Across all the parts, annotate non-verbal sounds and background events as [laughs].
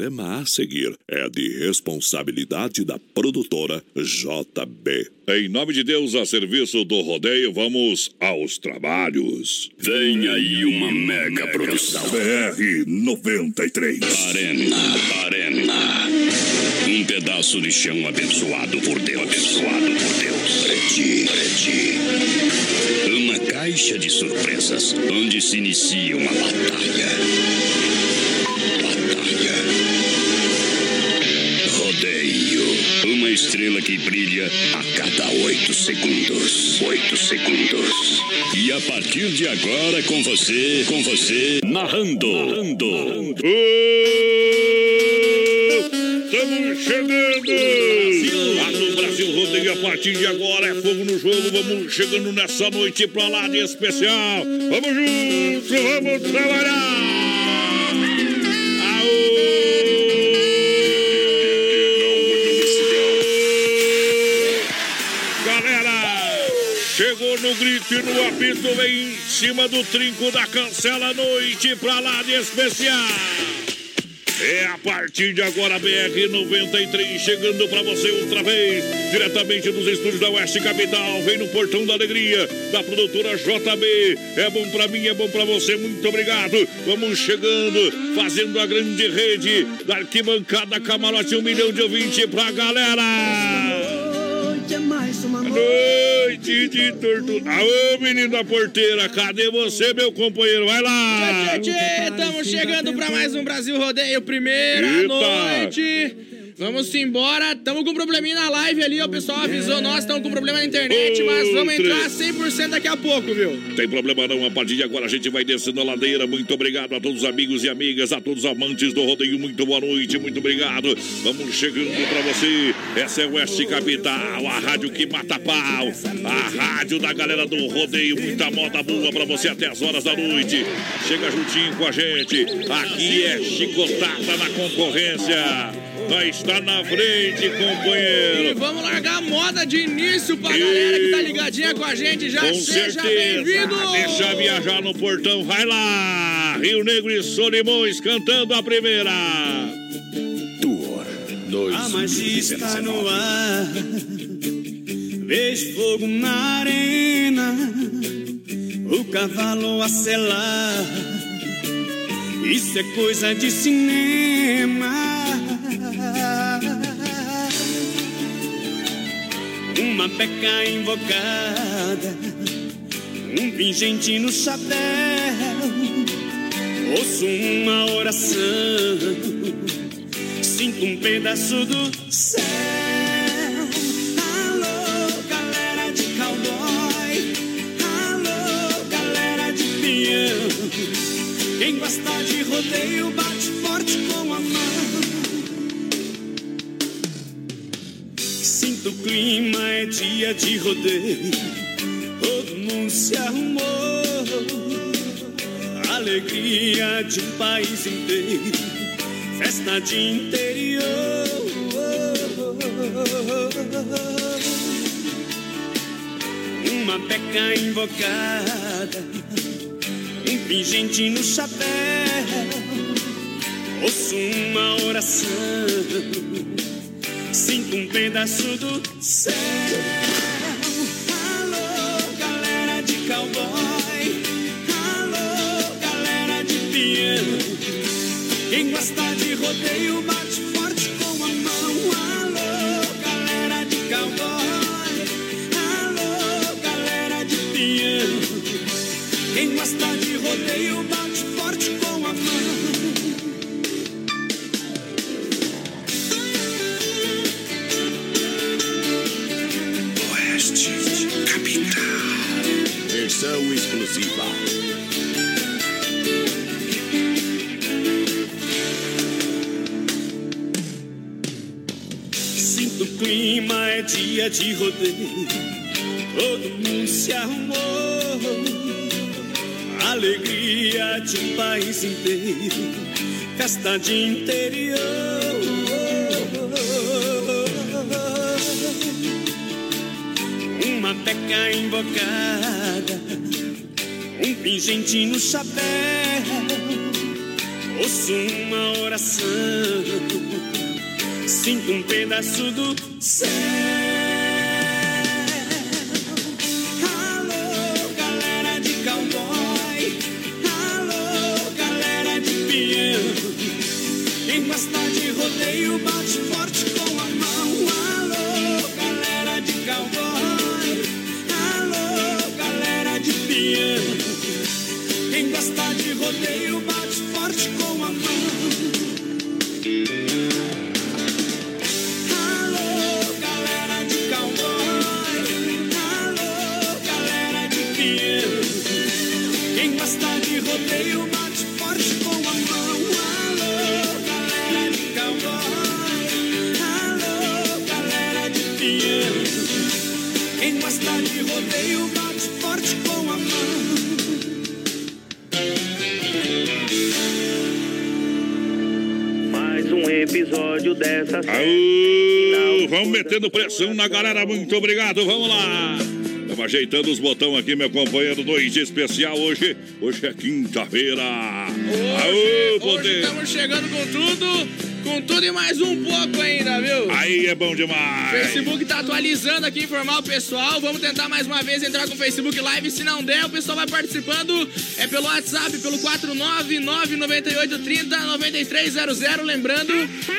programa a seguir é de responsabilidade da produtora JB. Em nome de Deus, a serviço do rodeio, vamos aos trabalhos. Vem aí uma mega produção. BR 93. Arena, arena. Um pedaço de chão abençoado por Deus. Abençoado por Deus. Preti, preti. Uma caixa de surpresas onde se inicia uma. Batalha. Estrela que brilha a cada oito segundos. Oito segundos. E a partir de agora, com você, com você, narrando. Narrando. Estamos chegando! Lá no Brasil Rodeio, a partir de agora é fogo no jogo. Vamos chegando nessa noite pra lá de especial. Vamos juntos, vamos trabalhar! No grito e no apito, vem em cima do trinco da cancela noite pra lá de especial. É a partir de agora, BR 93, chegando pra você outra vez, diretamente dos estúdios da Oeste Capital. Vem no Portão da Alegria, da produtora JB. É bom pra mim, é bom pra você, muito obrigado. Vamos chegando, fazendo a grande rede da arquibancada Camarote, um milhão de ouvintes pra galera. Noite de tortura. Aô, menino da porteira, cadê você, meu companheiro? Vai lá! Tchê, estamos chegando para mais um Brasil Rodeio, primeira Eita. noite. Vamos embora, estamos com um probleminha na live ali, o pessoal avisou nós, estamos com problema na internet, mas vamos entrar 100% daqui a pouco, viu? Tem problema não, a partir de agora a gente vai descendo a ladeira. Muito obrigado a todos os amigos e amigas, a todos os amantes do rodeio. Muito boa noite, muito obrigado. Vamos chegando pra você. Essa é Oeste Capital, a rádio que mata pau, a rádio da galera do rodeio. Muita moda boa pra você até as horas da noite. Chega juntinho com a gente. Aqui é chicotada na concorrência. Nós está na frente, E companheiro. vamos largar a moda de início pra galera que tá ligadinha com a gente, já Com seja certeza. bem-vindo! Deixa viajar no portão, vai lá! Rio Negro e Solimões cantando a primeira. Tour A magia está no ar. Vejo fogo na arena. O cavalo a selar. Isso é coisa de cinema. Uma peca invocada. Um pingente no chapéu. Ouço uma oração. Sinto um pedaço do céu. Alô, galera de cowboy. Alô, galera de peão. Quem gosta de rodeio bate forte com a mão. Sinto o clima, é dia de rodeio. Todo mundo se arrumou. Alegria de um país inteiro festa de interior. Uma peca invocada, um pingente no chapéu. Ouço uma oração, sinto um pedaço do céu. Alô, galera de cowboy. Alô, galera de peão. Quem gosta de rodeio bate exclusiva. Sinto o clima, é dia de rodeio. Todo mundo se arrumou. Alegria de um país inteiro. Festa de interior. Uma peca. Um pingente no chapéu. ouço uma oração, sinto um pedaço do céu. Metendo pressão na galera, muito obrigado, vamos lá. Estamos ajeitando os botões aqui, meu companheiro, noite especial hoje. Hoje é quinta-feira. Aô, Hoje estamos chegando com tudo, com tudo e mais um pouco ainda, viu? Aí é bom demais. Facebook tá atualizando aqui, informar o pessoal. Vamos tentar mais uma vez entrar com o Facebook Live. Se não der, o pessoal vai participando. É pelo WhatsApp, pelo 49998309300. Lembrando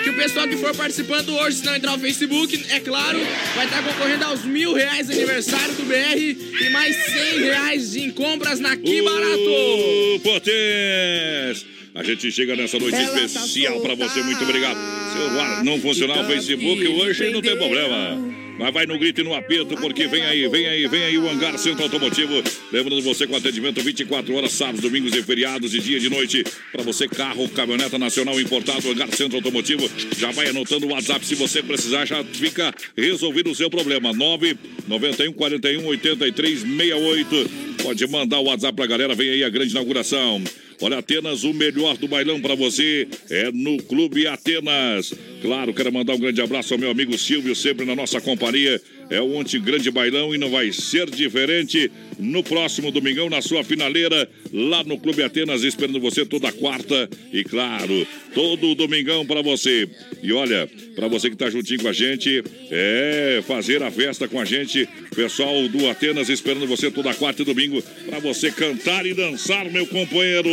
que o pessoal que for participando hoje, se não entrar no Facebook, é claro, vai estar concorrendo aos mil reais de aniversário do BR e mais 100 reais em compras na Que Barato. Ô, Potês! A gente chega nessa noite especial pra você, muito obrigado. Se o ar não funcionar o Facebook hoje, não tem problema. Mas vai no grito e no aperto, porque vem aí, vem aí, vem aí o Hangar Centro Automotivo. Lembrando você com atendimento 24 horas, sábados, domingos e feriados, de dia e de noite. Pra você, carro, caminhoneta nacional importado, Hangar Centro Automotivo. Já vai anotando o WhatsApp, se você precisar, já fica resolvido o seu problema. 9 91 41 83 68. Pode mandar o WhatsApp pra galera, vem aí a grande inauguração. Olha, Atenas, o melhor do bailão para você é no Clube Atenas. Claro, quero mandar um grande abraço ao meu amigo Silvio, sempre na nossa companhia. É o Ontem Grande Bailão e não vai ser diferente no próximo domingão, na sua finaleira, lá no Clube Atenas, esperando você toda quarta e, claro, todo domingão para você. E olha, para você que tá juntinho com a gente, é fazer a festa com a gente. Pessoal do Atenas esperando você toda quarta e domingo para você cantar e dançar, meu companheiro.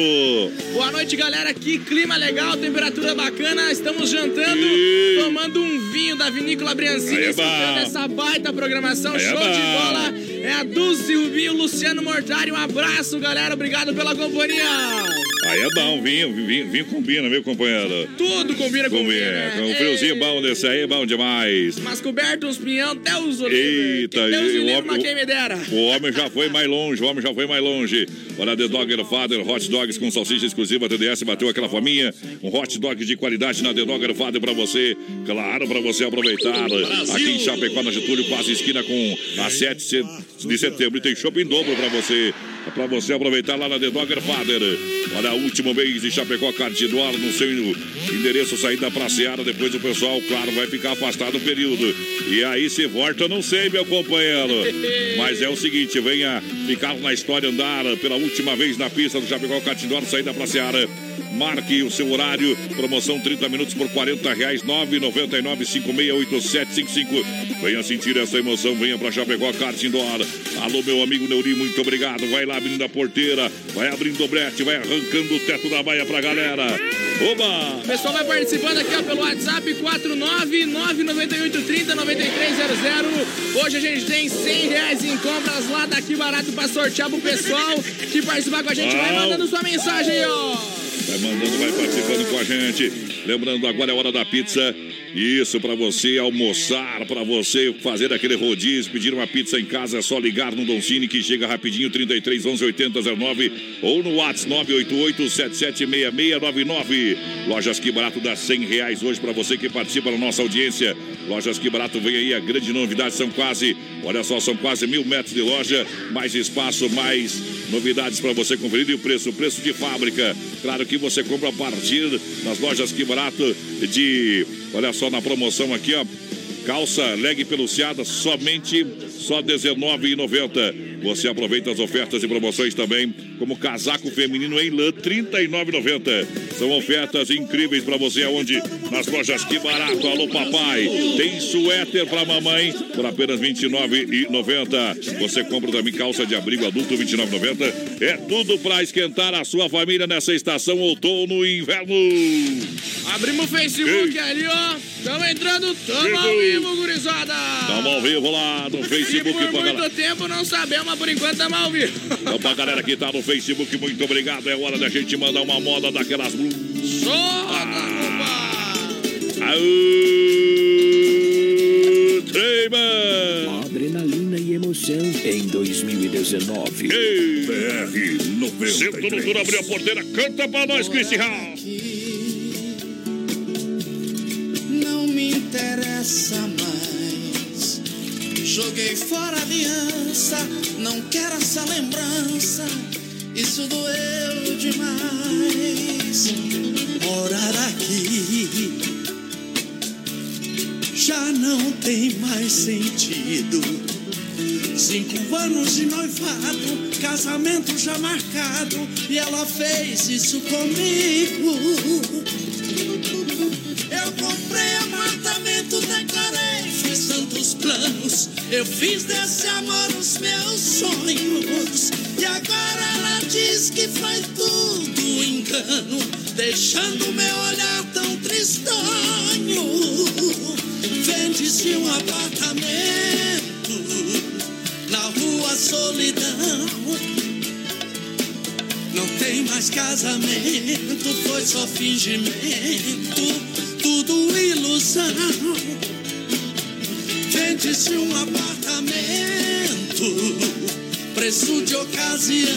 Boa noite, galera. Que clima legal, temperatura bacana. Estamos jantando, Tomando um vinho da Vinícola Briancini, é escutando essa baita programação. Aí é Show de bola. É a Dulce Rubinho, Luciano Mortari. Um abraço, galera. Obrigado pela companhia. Aí é bom, vinho, vinho, vinho combina, meu companheiro. Tudo combina com vinho, Combina, né? com um friozinho Ei, bom desse aí, bom demais. Mas coberto, uns pinhão, até os Eita, Deus e o homem- quem me dera. O homem já foi mais longe, o homem já foi mais longe. Olha, The Dogger Father, hot dogs com salsicha exclusiva TDS, bateu aquela fominha. Um hot dog de qualidade na The Dogger Father pra você, claro, pra você aproveitar. Aqui em Chapecó, na Getúlio, quase esquina com a 7 de setembro. E tem shopping dobro pra você. Pra você aproveitar lá na The Dogger Father. Olha, último mês de Chapecó, Cardidor, no seu endereço, saída pra Seara. Depois o pessoal, claro, vai ficar afastado um período. E aí, se volta, eu não sei, meu companheiro. [laughs] Mas é o seguinte, venha ficar na história, andar pela última vez na pista do Chapecó, Cardidor, saída pra Seara. Marque o seu horário, promoção 30 minutos por 40 reais, 999 568755. Venha sentir essa emoção, venha pra Chapecó, Indoor. Alô, meu amigo Neuri, muito obrigado. Vai lá abrindo a porteira, vai abrindo o brete, vai arrancando o teto da baia pra galera. Oba! O pessoal vai participando aqui ó, pelo WhatsApp 49998309300. Hoje a gente tem 100 reais em compras lá daqui barato pra sortear pro pessoal que participar com a gente. Vai mandando sua mensagem aí, ó. Vai mandando, vai participando com a gente. Lembrando, agora é hora da pizza. Isso, para você almoçar, para você fazer aquele rodízio, pedir uma pizza em casa, é só ligar no Doncini que chega rapidinho, 33 11 80 09 ou no WhatsApp 988 776699. Lojas Que Barato dá 100 reais hoje para você que participa da nossa audiência. Lojas Que Barato vem aí, a grande novidade são quase, olha só, são quase mil metros de loja, mais espaço, mais novidades para você conferir e o preço, preço de fábrica. Claro que você compra a partir das lojas Que Barato de, olha só na promoção aqui, ó. Calça leg peluciada somente só R$ 19,90. Você aproveita as ofertas e promoções também como casaco feminino em lã, R$ 39,90. São ofertas incríveis para você aonde? Nas lojas Que Barato. Alô, papai. Tem suéter para mamãe por apenas R$ 29,90. Você compra também calça de abrigo adulto R$ 29,90. É tudo para esquentar a sua família nessa estação outono e inverno. Abrimos o Facebook Ei. ali, ó. Tamo entrando, tamo Chegou. ao vivo, gurizada. Tamo ao vivo lá no Facebook por muito tempo não sabemos, mas por enquanto tamo ao vivo. Então, pra galera que tá no Facebook, muito obrigado. É hora da gente mandar uma moda daquelas blusas. Solta, Aô, Treiman! Adrenalina e emoção em 2019. Ei! BR Sento no duro, abriu a porteira, canta pra nós, Cristian Hall. Não me interessa mais. Joguei fora a aliança, não quero essa lembrança. Isso doeu demais. Morar aqui já não tem mais sentido. Cinco anos de noivado, casamento já marcado, e ela fez isso comigo. Eu fiz desse amor os meus sonhos. E agora ela diz que foi tudo engano, deixando meu olhar tão tristonho. Vende-se um apartamento na rua Solidão. Não tem mais casamento, foi só fingimento, tudo ilusão. Vende-se um apartamento, preço de ocasião.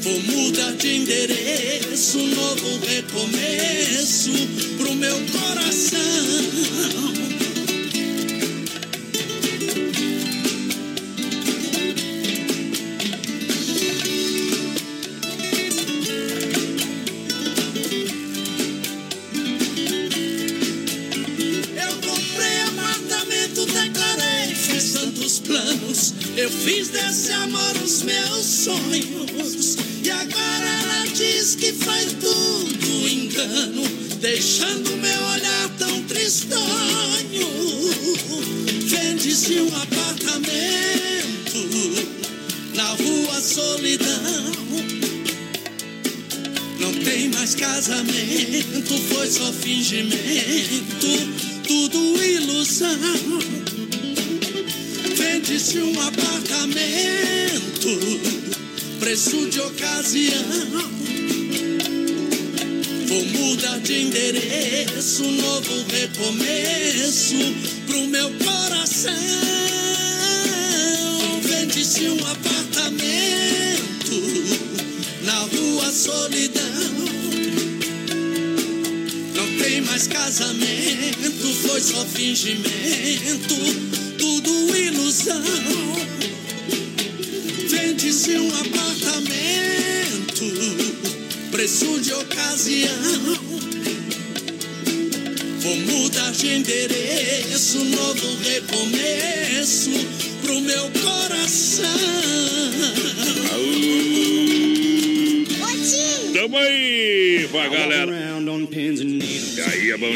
Vou mudar de endereço, novo recomeço pro meu coração. Casamento, foi fingimento,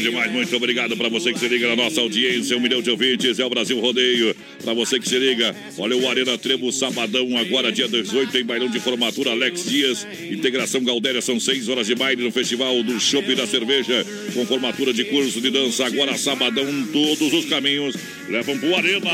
demais. Muito obrigado pra você que se liga na nossa audiência. Um milhão de ouvintes, é o Brasil Rodeio. Pra você que se liga, olha o Arena Trevo, sabadão, agora dia 18, tem bailão de formatura Alex Dias. Integração Galdéria, são seis horas de baile no Festival do Chopp e da Cerveja. Com formatura de curso de dança, agora sabadão, todos os caminhos levam pro Arena.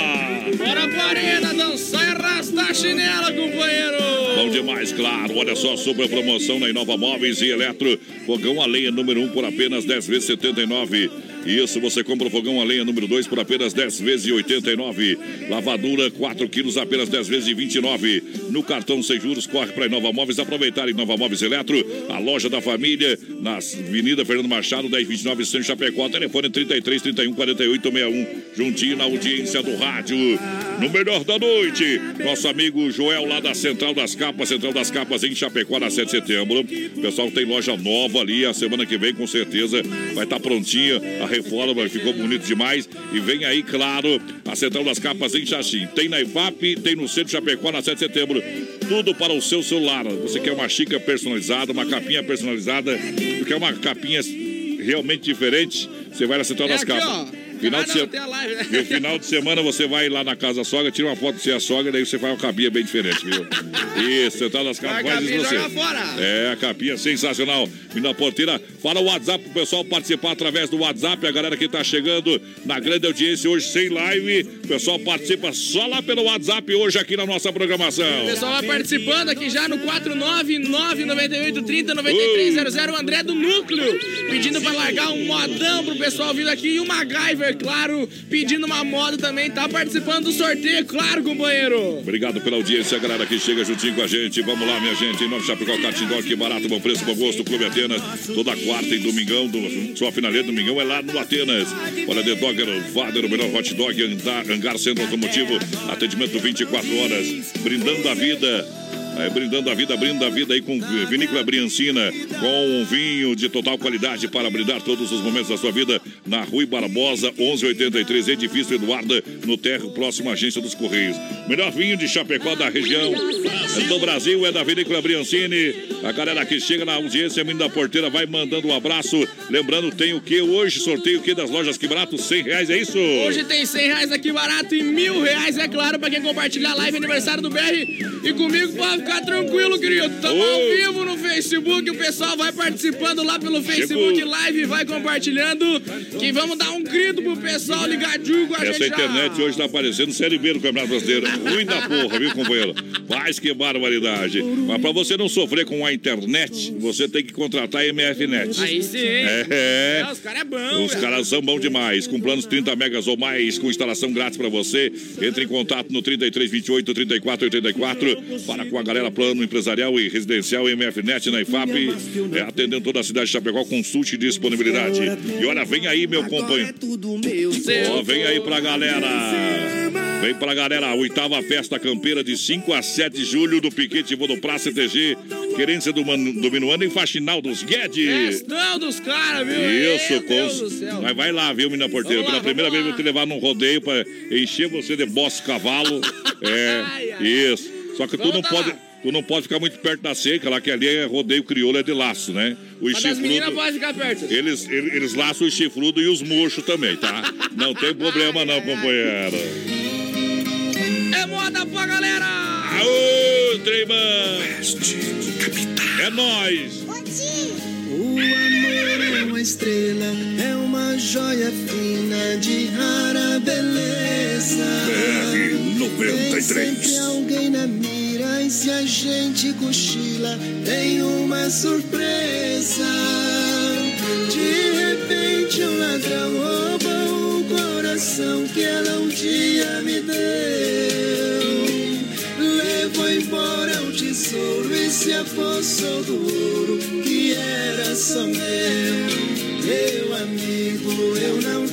Bora pro arena, dançar e arrastar a chinela, companheiro. Bom demais, claro. Olha só, super promoção na Inova Móveis e Eletro. Fogão a lenha número 1 um por apenas 10 vezes 79. Isso, você compra o fogão a lenha número 2 por apenas 10 vezes 89. Lavadura 4 quilos apenas 10 vezes 29. No cartão sem juros, corre para Inova Móveis. Aproveitar Inova Móveis Eletro, a loja da família, na Avenida Fernando Machado, 1029, São Chapecó. Telefone 33 31 48 61. Juntinho na audiência do rádio. No melhor da noite, nosso amigo Joel lá da Central das Capas, Central das Capas em Chapecó, na 7 de setembro. O pessoal tem loja nova ali, a semana que vem com certeza vai estar prontinha a reforma, ficou bonito demais. E vem aí, claro, a Central das Capas em Xaxim. Tem na IFAP, tem no Centro Chapecó, na 7 de setembro. Tudo para o seu celular. Você quer uma xícara personalizada, uma capinha personalizada, quer uma capinha realmente diferente, você vai na Central É das aqui, Capas. ó. Final Ah, de, não, se- live. no final de semana você vai lá na casa da sogra, tira uma foto de ser a sogra, daí você faz uma capinha bem diferente, viu? Isso, Central das Capas A faz isso capinha você. É, a capinha sensacional. Mina Porteira, fala o WhatsApp pro pessoal participar através do WhatsApp. A galera que tá chegando na grande audiência hoje sem live. O pessoal participa só lá pelo WhatsApp hoje aqui na nossa programação. O pessoal vai participando aqui já no 49998309300. O André do Núcleo pedindo pra largar um modão pro pessoal vindo aqui. E o MacGyver, claro, pedindo uma moda também. Tá participando do sorteio, claro, companheiro. Obrigado pela audiência, galera que chega juntinho com a gente. Vamos lá, minha gente. Em nome de Chapecó, que barato, bom preço, bom gosto. Clube Atenas, toda quarta e domingão. Do, sua finaleira domingão é lá no Atenas. Olha, The Dogger, Vader, o melhor hot dog, Hangar, hangar Centro Automotivo. Atendimento 24 horas, brindando a vida. É, brindando a vida, brinda a vida aí com Vinícola Briancina, com um vinho de total qualidade para brindar todos os momentos da sua vida na Rui Barbosa, 1183, Edifício Eduarda, no próximo à agência dos Correios. Melhor vinho de Chapecó da região do Brasil é da Vinícola Briancini. A galera que chega na audiência, menino da porteira, vai mandando um abraço. Lembrando, tem o que hoje? Sorteio o que das lojas que barato? 100 reais, é isso? Hoje tem 100 reais aqui barato e mil reais, é claro, pra quem compartilhar a live aniversário do BR. E comigo pode ficar tranquilo, querido. Tamo ao Ô. vivo no Facebook, o pessoal vai participando lá pelo Facebook Chegou. Live, vai compartilhando. Que vamos dar um grito pro pessoal ligadinho com a Essa gente. já. internet hoje tá parecendo Série B do Campeonato Brasileiro. Ruim da porra, viu, companheiro? Mas que barbaridade. Mas pra você não sofrer com a internet, você tem que contratar a MFNet. Aí sim. É. É, os caras é bom. Os caras são bons demais, com planos 30 megas ou mais, com instalação grátis pra você. Entre em contato no 3328 3484 para com a galera plano empresarial e residencial MFNet na IFAP, é, atendendo toda a cidade de Chapecó, consulte e disponibilidade. E olha, vem aí, meu companheiro. Ó, vem aí pra galera. Vem pra galera, a oitava festa campeira de 5 a 7 de julho do Piquete Praça TG, querência do, Man- do Minuano em Faxinal dos Guedes. Festão dos caras, viu? Isso, Meu Deus do com... céu. Mas vai lá, viu, menina porteira? Vamos lá, Pela primeira vez eu vou te levar num rodeio pra encher você de boss cavalo. [laughs] É, Ai, ai. isso. Só que tu não pode. Tu não pode ficar muito perto da seca, lá que ali é rodeio crioulo, é de laço, né? Os Mas as meninas podem ficar perto. Eles, eles, eles laçam os chifrudos e os murchos também, tá? Não tem problema não, companheiro. É moda pra galera! Aô, Treiman! É nóis! O amor é uma estrela, é uma joia fina de rara beleza. Tem sempre alguém na mira e se a gente cochila, tem uma surpresa. De repente um ladrão rouba o coração que ela um dia me deu. Levou embora tesouro e se apossou do ouro que era só meu. Meu amigo, eu não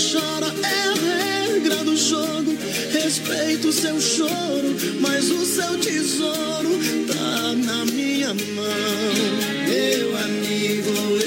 chora é a regra do jogo. Respeito o seu choro, mas o seu tesouro tá na minha mão. Meu amigo,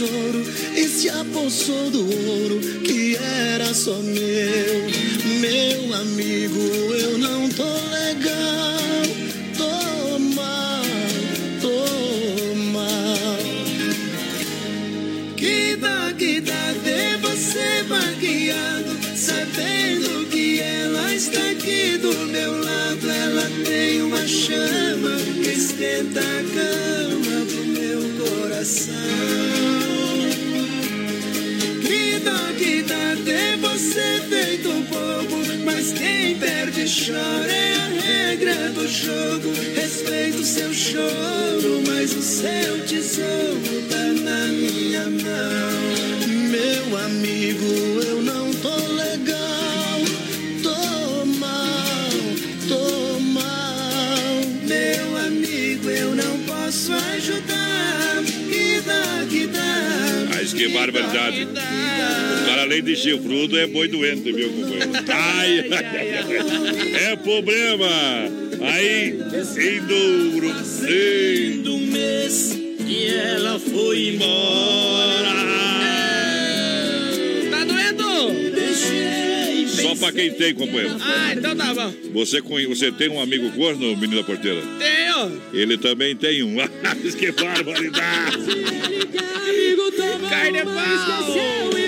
tesouro e se apossou do ouro que era só meu. Meu amigo, eu não tô legal, tô mal, tô mal. Que dá, que dá você maquiado, sabendo que ela está aqui do meu lado. Ela tem uma chama que esquenta a cama. Chora é a regra do jogo. Respeito seu choro, mas o seu tesouro tá na minha mão. Que barbaridade. O cara, além de chifrudo, é boi doente, viu, companheiro? Ai, ai, ai. É problema. Aí, em Douro. Ei. do mês e ela foi embora. Tá doendo? Deixei Só pra quem tem, companheiro. Ah, então tá bom. Você, você tem um amigo corno, menino da porteira? Tenho. Ele também tem um. [laughs] que barbaridade. Carne pau.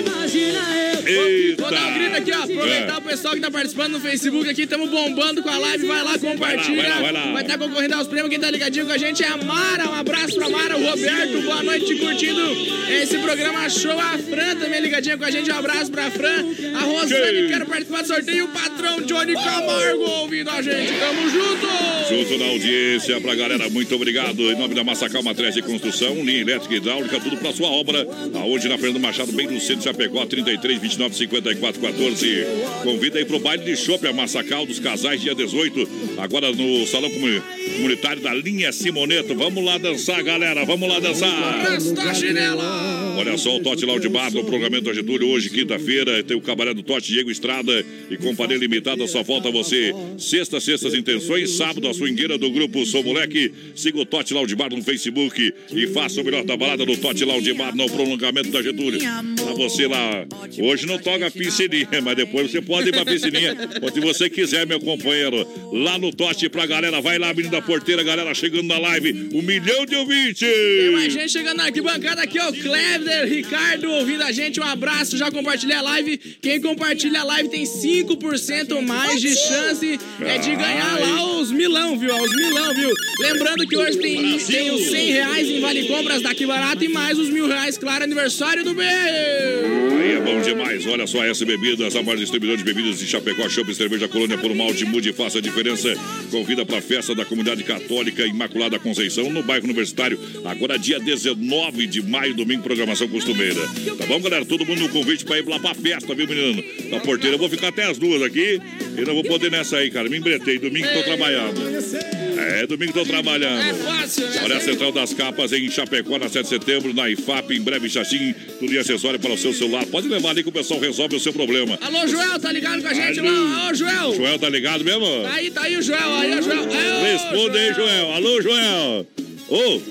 Eita. Vou dar um grito aqui, ó. Aproveitar É. o pessoal que tá participando no Facebook aqui. Estamos bombando com a live. Vai lá, compartilha. Vai lá, vai lá, vai lá. estar concorrendo aos prêmios. Quem tá ligadinho com a gente é a Mara. Um abraço pra Mara, o Roberto. Boa noite, curtindo esse programa show. A Fran também ligadinha com a gente. Um abraço pra Fran. A Rosane, Sim. quero participar do sorteio. O patrão Johnny Camargo ouvindo a gente. Tamo junto. Junto na audiência pra galera, muito obrigado. Em nome da Massacal Matriz de Construção, linha elétrica e hidráulica, tudo pra sua obra. Aonde na Fernando Machado, bem no centro de Chapecó, 33, 29, 54, 14. Convida aí pro baile de chopp, a Massacal dos casais, dia 18. Agora no Salão Comuni- Comunitário da linha Simoneto. Vamos lá dançar, galera, vamos lá dançar. Resta chinela. Olha só, o Tote Lounge Bar no programamento da Getúlio. Hoje, quinta-feira, tem o cabaré do Tote Diego Estrada e companhia limitada. Só falta você. Sexta, sextas intenções. Sábado, a swingueira do grupo Sou Moleque. Siga o Tote Lounge Bar no Facebook e faça o melhor da balada no Tote Lounge Bar no prolongamento da Getúlio. Pra você lá. Hoje não toca piscininha, mas depois você pode ir pra piscininha. Onde você quiser, meu companheiro. Lá no Tote pra galera. Vai lá, menino da porteira, galera chegando na live. Um milhão de ouvintes. Tem mais gente chegando na arquibancada aqui, ó. Ricardo ouvindo a gente. Um abraço, já compartilhei a live. Quem compartilha a live tem 5% mais de chance é de ganhar lá os milão, viu? Os milão, viu? Lembrando que hoje tem, tem os 100 reais em Vale Compras daqui barato e mais os mil reais, claro, aniversário do B. Aí é bom demais. Olha só, S Bebidas, a maior distribuidora de bebidas de Chapecó, Chopp Cerveja Colônia por Malte, mude e faça a diferença. Convida para a festa da comunidade católica Imaculada Conceição, no bairro Universitário, agora dia 19 de maio, domingo, programação costumeira. Tá bom, galera? Todo mundo no convite para ir lá pra festa, viu, menino? Na porteira, eu vou ficar até as duas aqui e não vou poder nessa aí, cara. Me embretei, domingo tô trabalhando. É, domingo tô trabalhando. É fácil, né? Olha a Central das Capas em Chapecó, na 7 de setembro, na IFAP, em breve Xaxim, tudo em acessório para o seu celular. Pode levar ali que o pessoal resolve o seu problema. Alô, Joel, tá ligado com a gente Alô. lá? Alô, Joel. Joel tá ligado mesmo? Tá aí, tá aí o Joel, aí, ó, Joel. Alô, Responda aí, Joel. Alô, Joel. Ô,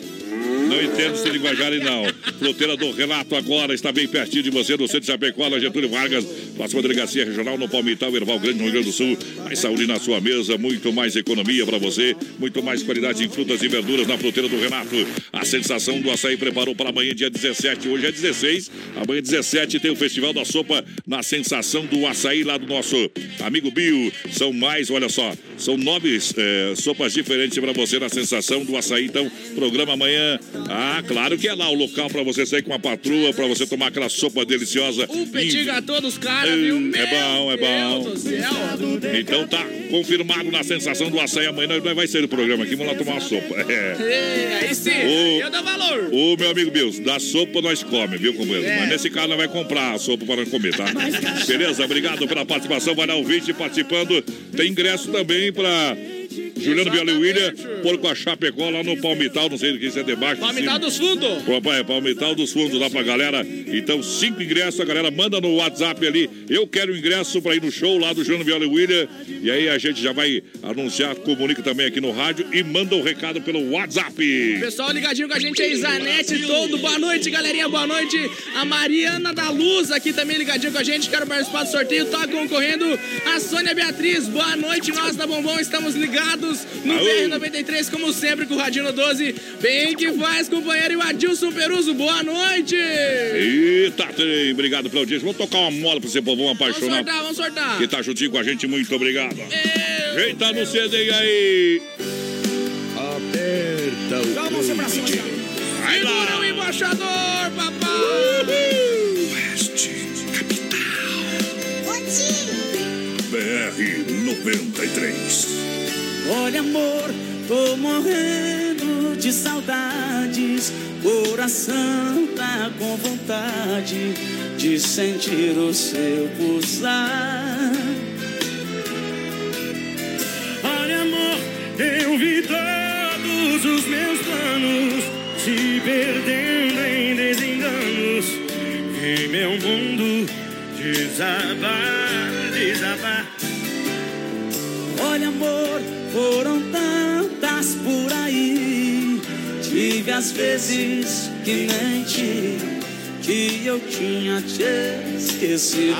não entendo esse linguajar aí, não. Fruteira do Renato agora está bem pertinho de você, no centro de Chapecó, na Getúlio Vargas. Próxima delegacia regional no Palmital, Erval Grande, no Rio Grande do Sul. Mais saúde na sua mesa, muito mais economia para você, muito mais qualidade em frutas e verduras na Fruteira do Renato. A sensação do açaí preparou para amanhã, dia 17. Hoje é 16. Amanhã, 17, tem o Festival da Sopa na sensação do açaí lá do nosso amigo Bio. São mais, olha só, são nove eh, sopas diferentes para você na sensação do açaí. Então, programa amanhã. Ah, claro que é lá o local para você sair com a patroa, para você tomar aquela sopa deliciosa. O petit gâteau dos caras, Hum, viu? é bom, é bom. Então tá confirmado na sensação do açaí. Amanhã nós vai sair do programa aqui, vamos lá tomar uma sopa. É. Ei, aí sim, Ô. eu dou valor. Ô, meu amigo Bills, da sopa nós come, viu, companheiro? É. Mas nesse caso nós vai comprar a sopa para nós comer, tá? Beleza? Obrigado pela participação. Vai dar o vídeo participando. Tem ingresso também para Juliano Viola e William, Porco a Chapecó lá no Palmital, não sei do que isso é debaixo. de Palmital dos fundos. Papai, é Palmital dos Fundos lá pra galera. Então, cinco ingressos, a galera manda no WhatsApp ali. Eu quero ingresso pra ir no show lá do Juliano Viola e William. E aí a gente já vai anunciar, comunica também aqui no rádio e manda o recado pelo WhatsApp. Pessoal ligadinho com a gente aí, Zanete todo. Boa noite, galerinha, boa noite. A Mariana da Luz aqui também ligadinho com a gente. Quero participar do sorteio, tá concorrendo. A Sônia Beatriz, boa noite. Nós da Bombom estamos ligados no Aô. BR93, como sempre, com o Radinho 12. Bem que faz, companheiro. E o Adilson Peruso, boa noite. Eita, trem, obrigado pela audiência. Vou tocar uma mola pra você, povão Vamos apaixonado. sortar, vamos sortar. Que tá juntinho com a gente, muito obrigado. Eu Ajeita no CD aí. Aperta o Dá uma você pra cima. Vai Segura o lá. embaixador, papai! Oeste, BR 93. Olha, amor, tô morrendo de saudades. Coração tá com vontade de sentir o seu pulsar. Olha, amor, eu vi todos os meus planos se perdendo em desenganos. Vi meu mundo desabar, desabar. Foram tantas por aí. Tive as vezes que menti, que eu tinha te esquecido.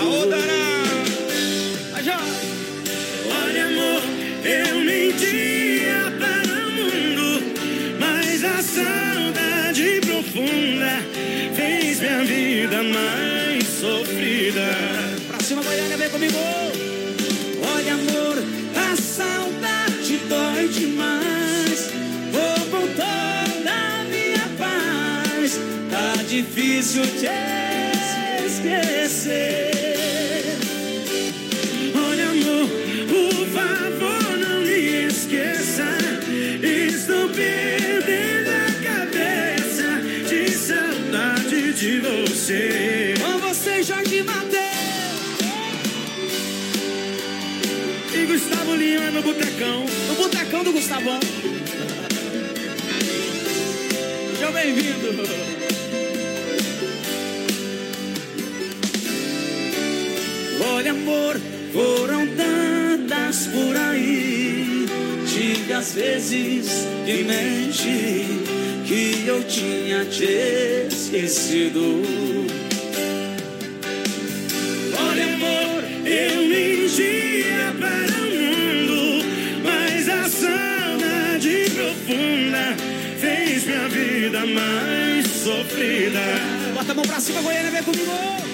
Olha, amor, eu mentia para o mundo, mas a saudade profunda fez minha vida mais sofrida. Pra cima, Goiânia, vem comigo. Difícil te esquecer. Olha, amor, por favor, não me esqueça. Estou perdendo a cabeça de saudade de você. Com você, Jorge Mateus. E Gustavo Lima no Botecão. No Botecão do Gustavão. Seja bem-vindo. Amor, foram tantas por aí. Tive as vezes que menti, que eu tinha te esquecido. Olha, amor, eu mentia para o mundo, mas a saudade profunda fez minha vida mais sofrida. Bota a mão pra cima, Goiânia, vem comigo.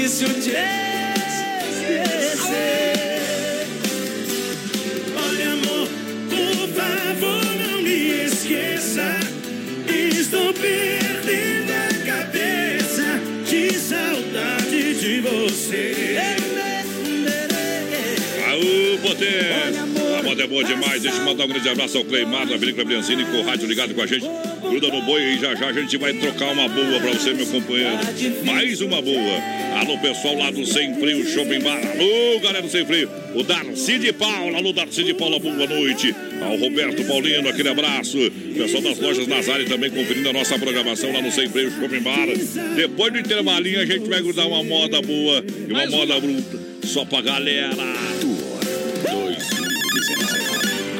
Difícil de esquecer. Olha, amor, por favor, não me esqueça. Estou perdendo a cabeça de saudade de você. Aô, Boté! A moda é boa demais. Deixa eu mandar um grande abraço ao Cleimar, da Vinícola Briancini, com o rádio ligado com a gente. Gruda no boi e já já a gente vai trocar uma boa pra você, meu companheiro. Mais uma boa. Alô, pessoal lá do Sem Frio Shopping Bar. Alô, galera do Sem Frio. O Darcy de Paula. Alô, Darcy de Paula, boa noite. Ao Roberto Paulino, aquele abraço. Pessoal das lojas Nazari também conferindo a nossa programação lá no Sem Freio Shopping Bar. Depois do intervalinho, a gente vai grudar uma moda boa e uma moda bruta. Só pra galera.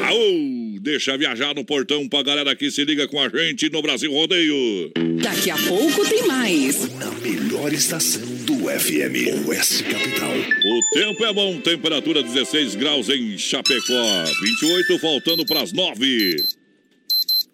Aô, deixa viajar no portão pra galera que se liga com a gente no Brasil Rodeio. Daqui a pouco tem mais. Na melhor estação do FM, Oeste Capital. O tempo é bom, temperatura 16 graus em Chapecó, 28 faltando para as 9.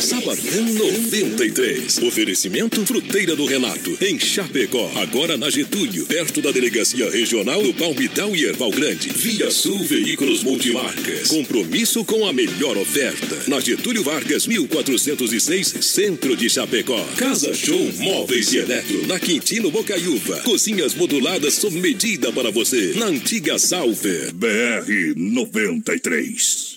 Sabadão 93. Oferecimento Fruteira do Renato, em Chapecó. Agora na Getúlio, perto da Delegacia Regional do Palmital e Erval Grande. Via Sul Veículos Multimarcas. Compromisso com a melhor oferta. Na Getúlio Vargas, 1406, Centro de Chapecó. Casa Show Móveis e Eletro. Na Quintino Bocaiúva. Cozinhas moduladas sob medida para você. Na antiga Salve. BR 93.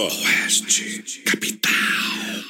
Oeste, capital.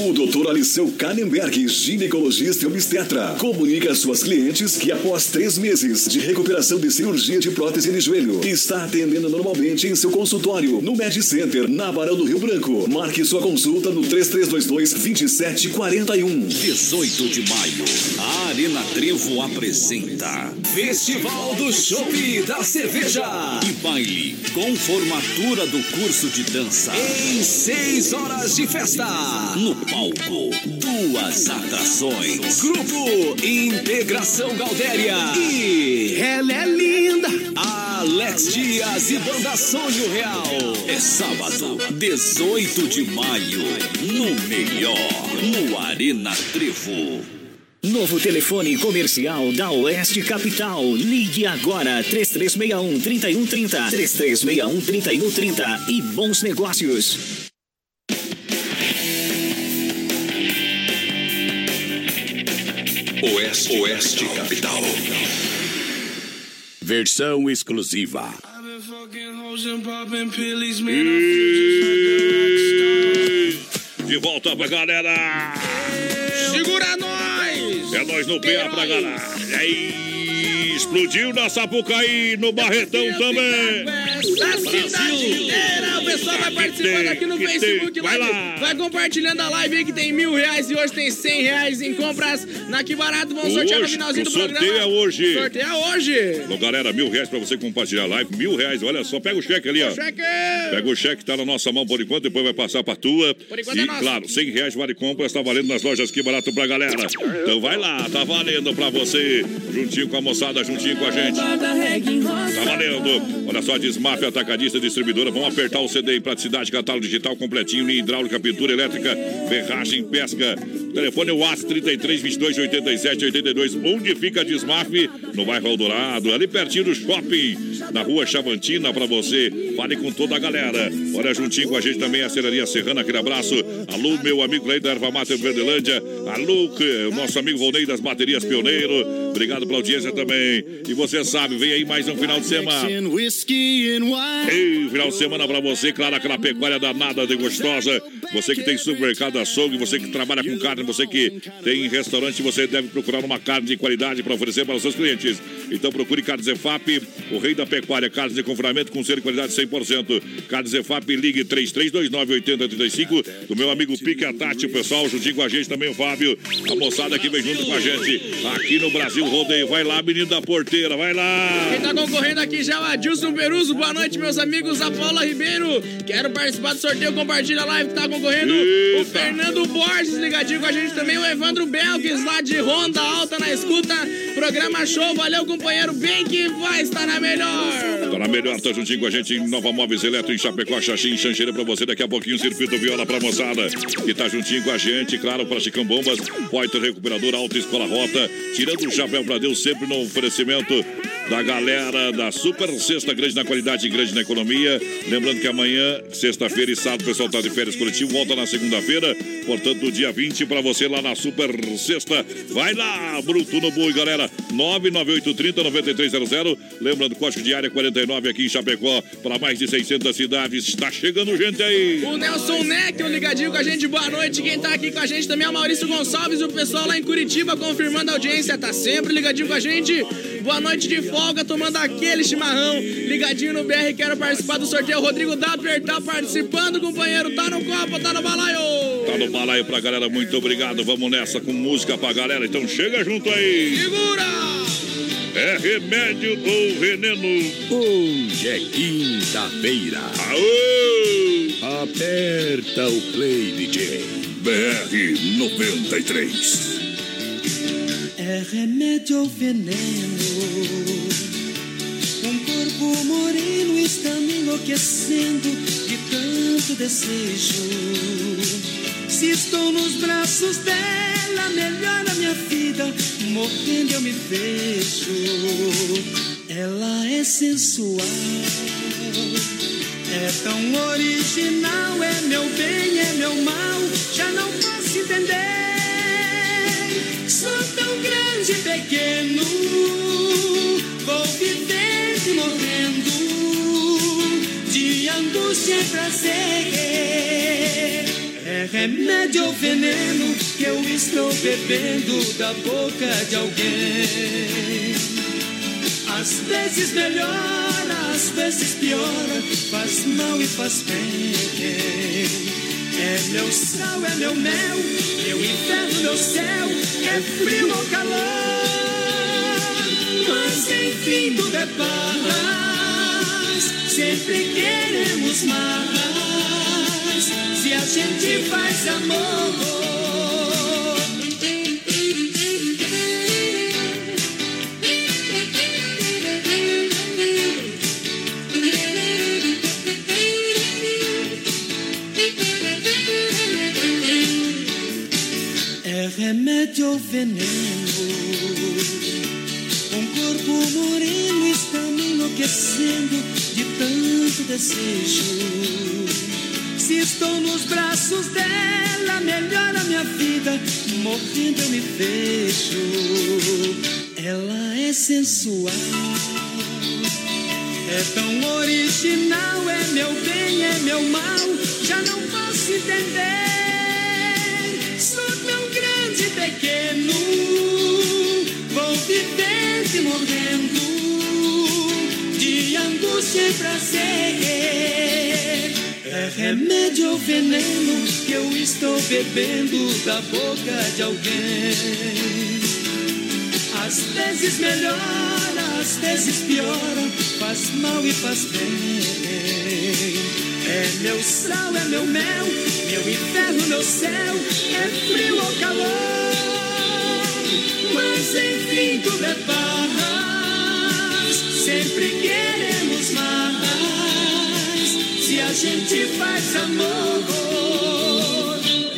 O Dr. Aliceu Kannenberg, ginecologista e obstetra, comunica às suas clientes que após três meses de recuperação de cirurgia de prótese de joelho, está atendendo normalmente em seu consultório no Med Center, na Barão do Rio Branco. Marque sua consulta no 3322-2741. 18 de maio, a Arena Trevo apresenta Festival do Chopp da Cerveja e baile com formatura do curso de dança em seis horas de festa. No palco, duas atrações. Grupo Integração Galdéria e ela é linda. Alex Dias e Banda Sonho Real. É sábado, 18 de maio, no melhor, no Arena Trevo. Novo telefone comercial da Oeste Capital. Ligue agora 3361 3130 3361 3130 e bons negócios. Oeste, Oeste Capital. Versão exclusiva. De volta pra galera. Segura nós! É nós no pé pra galera. E aí, explodiu na Sapucaí, no Barretão também. Da cidade inteira, o pessoal vai participando aqui no Facebook. Vai Live. lá. Vai compartilhando a live aí que tem mil reais e hoje tem cem reais em compras. Na Que Barato vamos sortear no finalzinho do programa. sorteio é hoje. Sorteio é hoje. Então, galera, mil reais pra você compartilhar a live. Mil reais, olha só, pega o cheque ali, ó. Cheque! Pega o cheque, tá na nossa mão por enquanto, depois vai passar pra tua. Por enquanto e, é nosso. claro, 100 reais vale compras, tá valendo nas lojas que barato pra galera. Então vai lá, tá valendo pra você. Juntinho com a moçada, juntinho com a gente. Tá valendo. Olha só, Desmaf, atacadista, distribuidora. Vamos apertar o CD em praticidade, catálogo digital completinho, linha hidráulica, pintura elétrica, ferragem, pesca. Telefone é o WhatsApp 33 22 87 82. Onde fica a Desmaf? No bairro Eldorado, ali pertinho do shopping, na rua Chavantina, pra você. Fale com toda a galera. Olha, juntinho com a gente também a Serraria Serrana, aquele abraço. Alô, meu amigo aí da Erva Mata Verdelândia. Alô, o nosso amigo Volney das Baterias Pioneiro. Obrigado pela audiência também. E você sabe, vem aí mais um final de semana. Ei, final de semana pra você, claro, aquela pecuária danada de gostosa. Você que tem supermercado açougue, você que trabalha com carne, você que tem restaurante, você deve procurar uma carne de qualidade para oferecer para os seus clientes. Então procure Carnes Zefap, o rei da pecuária, carnes de confinamento com selo de qualidade 100%. Carnes Zefap, ligue 33298035 do meu amigo Pique Atati, o pessoal, juntinho com a gente também o Fábio, a moçada que vem junto com a gente aqui no Brasil Rodeio. Vai lá, menino da porteira, vai lá. Quem tá concorrendo aqui já é o Adilson Peruso. Boa noite, meus amigos. A Paula Ribeiro. Quero participar do sorteio. Compartilha a live que tá concorrendo. O Fernando Borges ligadinho com a gente também. O Evandro Belkis lá de Ronda Alta na escuta. Programa show. Valeu, companheiro. Bem que vai estar na melhor. Tá na melhor, tá juntinho com a gente em Nova Móveis Eletro, em Chapecó, Xaxim, Xanxeira pra você. Daqui a pouquinho, Circuito Viola pra moçada. Que tá juntinho com a gente, claro, pra Chicão Bombas, Poiter Recuperador, Alta Escola Rota. Tirando o chapéu pra Deus, sempre no oferecimento da galera da Super Sexta Grande na qualidade e grande na economia. Lembrando que amanhã, sexta-feira e sábado, o pessoal tá de férias coletivo, volta na segunda-feira. Portanto, dia 20 pra você lá na Super Sexta. Vai lá, Bruto no Boi, galera. 99830-9300. Lembrando, código de área 49 aqui em Chapecó, para mais de 600 cidades. Está chegando gente aí. O Nelson Neck, o ligadinho com a gente, boa noite. Quem tá aqui com a gente também é o Maurício Gonçalves, o pessoal lá em Curitiba confirmando a audiência, tá sempre ligadinho com a gente. Boa noite de folga, tomando aquele chimarrão. Ligadinho no BR, quero participar do sorteio. Rodrigo Dapper tá participando, companheiro. Tá no copo, tá no balaio. Tá no balaio pra galera, muito obrigado. Vamos nessa com música pra galera. Então chega junto aí. Segura! É remédio ou veneno? Hoje é quinta-feira. Aô! Aperta o play, DJ. BR 93. É remédio ou veneno? Um corpo moreno está me enlouquecendo de tanto desejo. Se estou nos braços dela, melhora minha vida, morrendo eu me vejo. Ela é sensual, é tão original, é meu bem, é meu mal, já não posso entender. Sou tão grande e pequeno, vou vivendo e morrendo, de angústia e prazer. É remédio ou veneno que eu estou bebendo da boca de alguém. Às vezes melhora, às vezes piora, faz mal e faz bem. É meu sal, é meu mel, meu inferno, meu céu, é frio ou calor. Mas enfim tudo é paz, sempre queremos mais. Se a gente faz amor. Morrendo eu me vejo. Ela é sensual, é tão original, é meu bem, é meu mal, já não posso entender. Sou tão grande e pequeno, vou vivendo e morrendo, de angústia e prazer. É remédio ou veneno que eu estou bebendo da boca de alguém. Às vezes melhora, às vezes piora, faz mal e faz bem. É meu sal, é meu mel, meu inferno, meu céu, é frio ou calor. Mas enfim tudo é paz, sempre queremos mais. A gente faz amor,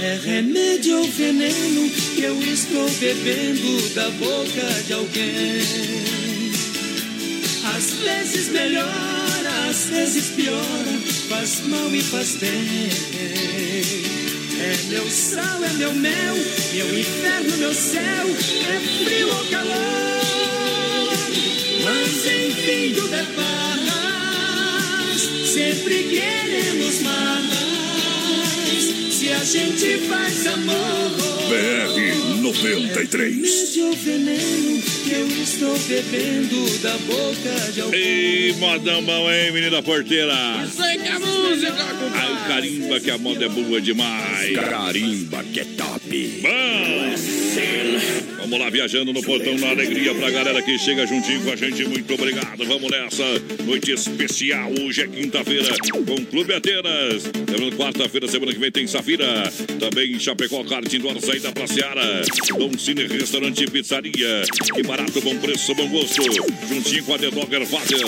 é remédio ou veneno que eu estou bebendo da boca de alguém. Às vezes melhora, às vezes piora, faz mal e faz bem. É meu sal, é meu mel, meu inferno, meu céu, é frio ou calor. Mas enfim tudo é paz, sempre queremos mais. Se a gente faz amor. BR 93. Remédio ou veneno que eu estou bebendo da boca de alguém. Ei, modão bom, hein, menina porteira? Isso aí que é música. Ai, carimba que a moda é boa demais. Carimba que é top. Bom. Vamos lá, viajando no portão na alegria pra galera que chega juntinho com a gente. Muito obrigado. Vamos nessa noite especial. Hoje é quinta-feira com Clube Atenas. Lembrando, quarta-feira, semana que vem tem Safira. Também Chapecó, Kart Indoor, saída pra Seara. Dom Cine, restaurante e pizzaria. Que barato, bom preço, bom gosto. Juntinho com a The Dogger Father.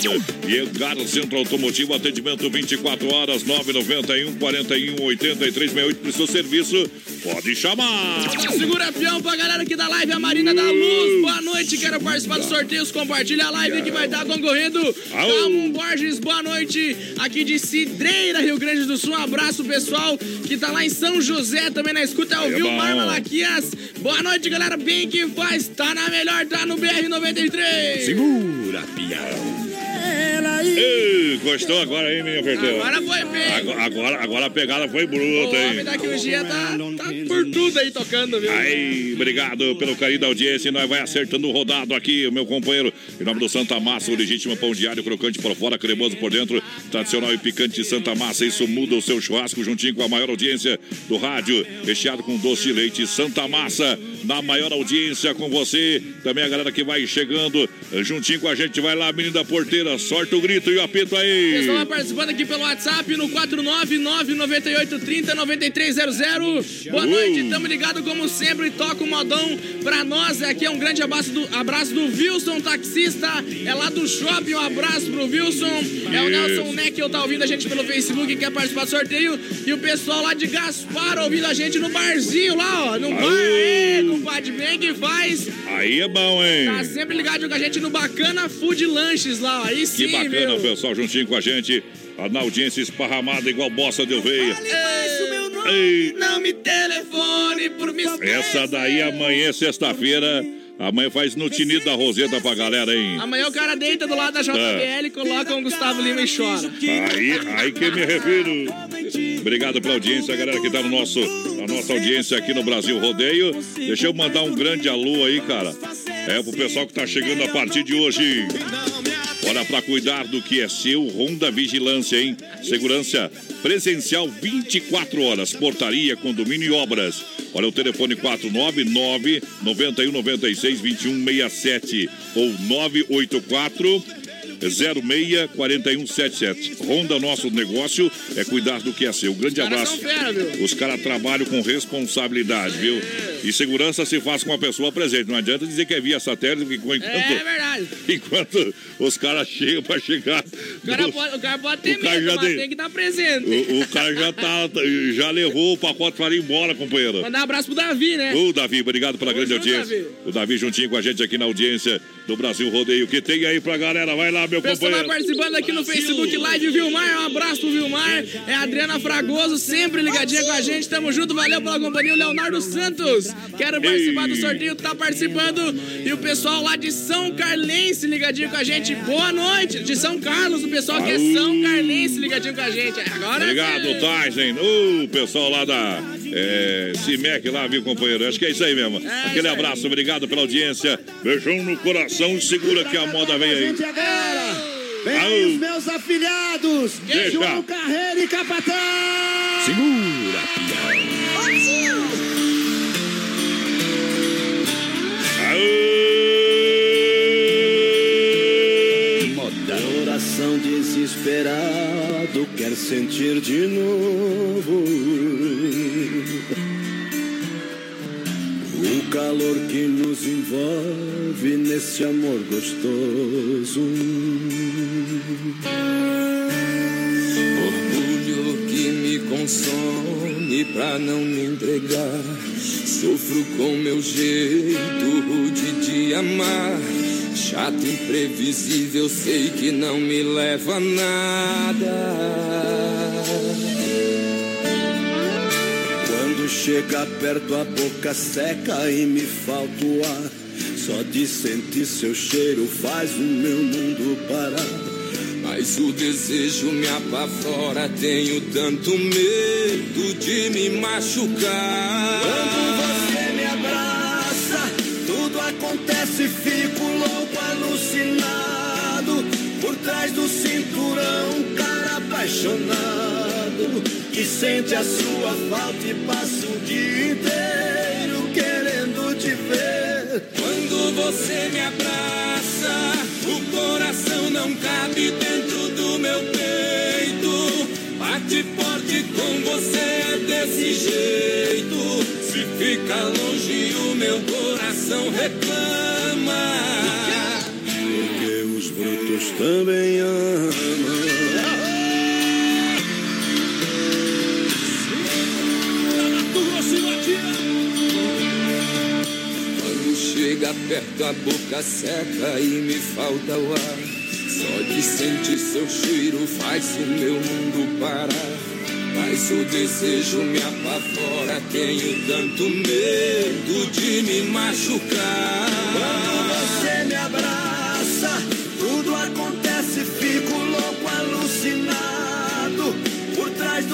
E Edgar Centro Automotivo, atendimento 24 horas, 991 41 83 68 para o seu serviço. Pode chamar. Segura peão pra galera aqui da live, a Marina da Luz. Boa noite, quero participar dos sorteios. Compartilha a live que vai estar concorrendo. Calmo Borges, boa noite. Aqui de Cidreira, Rio Grande do Sul. Um abraço, pessoal, que tá lá em São José também na escuta. É Ouviu bom. Mar Malaquias? Boa noite, galera. Bem que faz. Tá na melhor, tá no BR-93. Segura, pião. Ei, gostou agora, hein, minha porteira? Agora foi bem. Agora, agora, agora a pegada foi bruta, O hein? homem daqui hoje dia tá, tá por tudo aí tocando, viu? Aí, obrigado pelo carinho da audiência. Nós vai acertando o rodado aqui, o meu companheiro. Em nome do Santa Massa, o legítimo pão diário, crocante por fora, cremoso por dentro, tradicional e picante de Santa Massa. Isso muda o seu churrasco juntinho com a maior audiência do rádio, recheado com doce de leite. Santa Massa, na maior audiência com você. Também a galera que vai chegando juntinho com a gente. Vai lá, menina da porteira, sorte o grito e o apito aí. Pessoal vai participando aqui pelo WhatsApp no 49998309300. Boa Uh. noite, tamo ligado como sempre. Toca o modão pra nós. Aqui é um grande abraço do, abraço do Wilson, taxista. É lá do shopping. Um abraço pro Wilson. É o Nelson Neck que tá ouvindo a gente pelo Facebook quer participar do sorteio. E o pessoal lá de Gaspar ouvindo a gente no barzinho lá, ó. No bar. É, compadre, bem que faz. Aí é bom, hein? Tá sempre ligado com a gente no Bacana Food Lanches lá, ó. Aí sim, Que bacana, o pessoal juntinho com a gente. Na audiência esparramada igual bossa de oveia. Ei. Não me telefone por me Essa daí amanhã, é sexta-feira. Amanhã faz no tinido da Roseta pra galera, hein? Amanhã o cara deita do lado da JBL, coloca um Gustavo Lima e chora. Aí, aí que me refiro. Obrigado pela audiência, galera que tá no nosso, na nossa audiência aqui no Brasil Rodeio. Deixa eu mandar um grande alô aí, cara. É pro pessoal que tá chegando a partir de hoje. Olha, para cuidar do que é seu, Ronda Vigilância, hein? Segurança presencial 24 horas, portaria, condomínio e obras. Olha o telefone 499 9196 2167 ou 984 064177. Ronda Nosso Negócio é cuidar do que é seu. Grande abraço. Os caras trabalham com responsabilidade, viu? E segurança se faz com a pessoa presente. Não adianta dizer que é via satélite, porque enquanto, É verdade. [laughs] enquanto os caras chegam pra chegar. O cara, no- pode, o cara pode ter O cara medo, já mas dei- tem que estar presente. o, o cara já tá, já levou o pacote para ir embora, companheiro. Mandar um abraço pro Davi, né? Ô, Davi, obrigado pela grande junto, audiência. Davi. O Davi juntinho com a gente aqui na audiência do Brasil Rodeio. O que tem aí pra galera? Vai lá, meu O pessoal vai companheiro. participando aqui no Facebook Live, Vilmar. Um abraço pro Vilmar. É a Adriana Fragoso, sempre ligadinha com a gente. Tamo junto, valeu pela companhia. O Leonardo Santos, quero participar do sorteio, tá participando. E o pessoal lá de São Carlense ligadinho com a gente. Boa noite. De São Carlos, o pessoal que é São Carlense ligadinho com a gente. Agora Obrigado. Tyson. O pessoal lá da é, Cimec lá, viu, companheiro? Acho que é isso aí mesmo. Aquele abraço, obrigado pela audiência. Beijão no coração, segura que a moda vem aí. Vem aí os meus afilhados, Deixa. João Carreira e Capataz. Segura, Coração desesperado quer sentir de novo o calor que nos envolve nesse amor gostoso. Orgulho que me consome pra não me entregar. Sofro com meu jeito de amar. Chato, imprevisível, sei que não me leva a nada. Quando chega perto a boca seca e me falta o ar. Só de sentir seu cheiro faz o meu mundo parar. Mas o desejo me apavora, tenho tanto medo de me machucar. Quando você tudo acontece, fico louco, alucinado. Por trás do cinturão, um cara apaixonado que sente a sua falta e passa o dia inteiro querendo te ver. Quando você me abraça, o coração não cabe dentro do meu peito. Bate forte com você desse jeito. Fica longe, o meu coração reclama. Porque os brutos também amam. Quando chega perto a boca seca e me falta o ar. Só de sentir seu cheiro faz o meu mundo parar. Mas o desejo me apavora, tenho tanto medo de me machucar. Quando você me abraça, tudo acontece, fico louco, alucinado. Por trás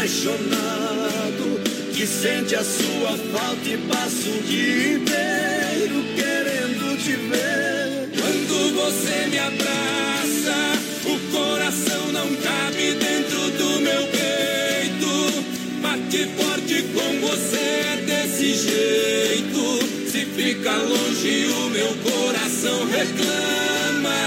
apaixonado que sente a sua falta e passa o dia inteiro querendo te ver. Quando você me abraça, o coração não cabe dentro do meu peito. Bate forte com você é desse jeito. Se fica longe, o meu coração reclama.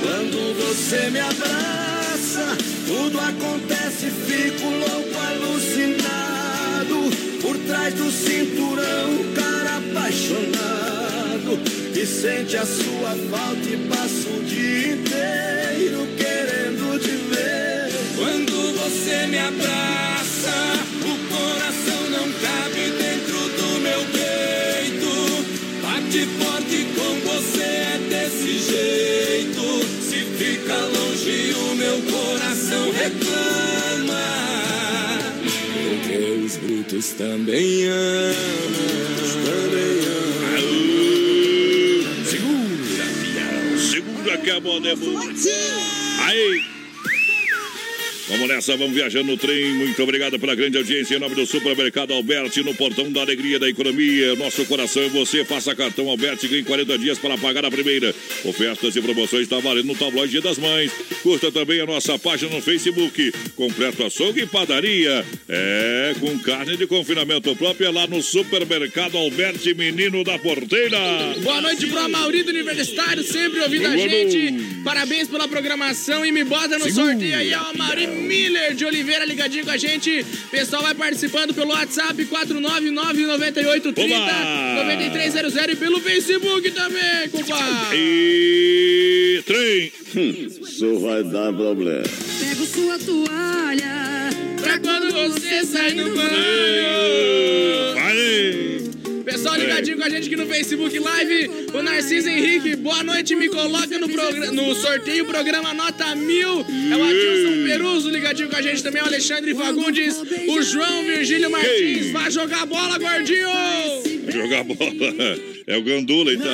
Quando você me abraça, tudo acontece, fico louco, alucinado. Por trás do cinturão, cara apaixonado. Que sente a sua falta e passa inteiro querendo te ver. Quando você me abraça, o coração não cabe dentro do meu peito. Bate forte com você é desse jeito. Se fica longe, o meu coração reclama. Porque os brutos também amam. Também Segura, Segura que a moda é boa. Aí. Vamos nessa, vamos viajando no trem. Muito obrigado pela grande audiência. Em nome do Supermercado Alberti, no portão da alegria da economia. Nosso coração é você. Faça cartão Alberti, ganhe 40 dias para pagar a primeira. Ofertas e promoções está valendo no tabloide Dia das Mães. Curta também a nossa página no Facebook. Completo açougue e padaria. É, com carne de confinamento próprio é lá no Supermercado Alberti, menino da porteira. Boa noite pro Amauri do Universitário, sempre ouvindo a Boa gente. noite. Parabéns pela programação e me bota no Segura, sorteio aí, ó. Amauri Miller de Oliveira ligadinho com a gente. Pessoal vai participando pelo WhatsApp 49998309300 e pelo Facebook também, compadre. E trem. Isso vai dar problema. Pego sua toalha pra quando você sai no banho. Vai! Pessoal ligadinho com a gente aqui no Facebook Live. O Narciso Henrique, boa noite. Me coloca no, no sorteio, programa Nota Mil. É o Adilson Peruso ligadinho com a gente também. O Alexandre Fagundes. O João Virgílio Martins. Vai jogar bola, gordinho! Jogar bola. É o Gandula, então.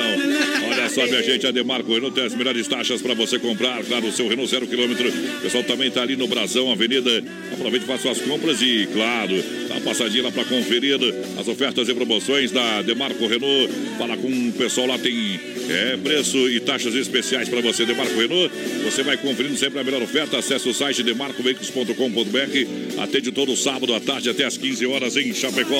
Olha só, minha gente, a Demarco Renault tem as melhores taxas para você comprar. Claro, o seu Renault zero quilômetro. O pessoal também tá ali no Brasão, Avenida. Aproveite e faça suas compras e, claro, dá uma passadinha lá para conferir as ofertas e promoções da Demarco Renault. Fala com o pessoal lá, tem é, preço e taxas especiais para você. Demarco Renault, você vai conferindo sempre a melhor oferta. Acesse o site demarcoveículos.com.br. Atende todo sábado à tarde até às 15 horas em Chapecó.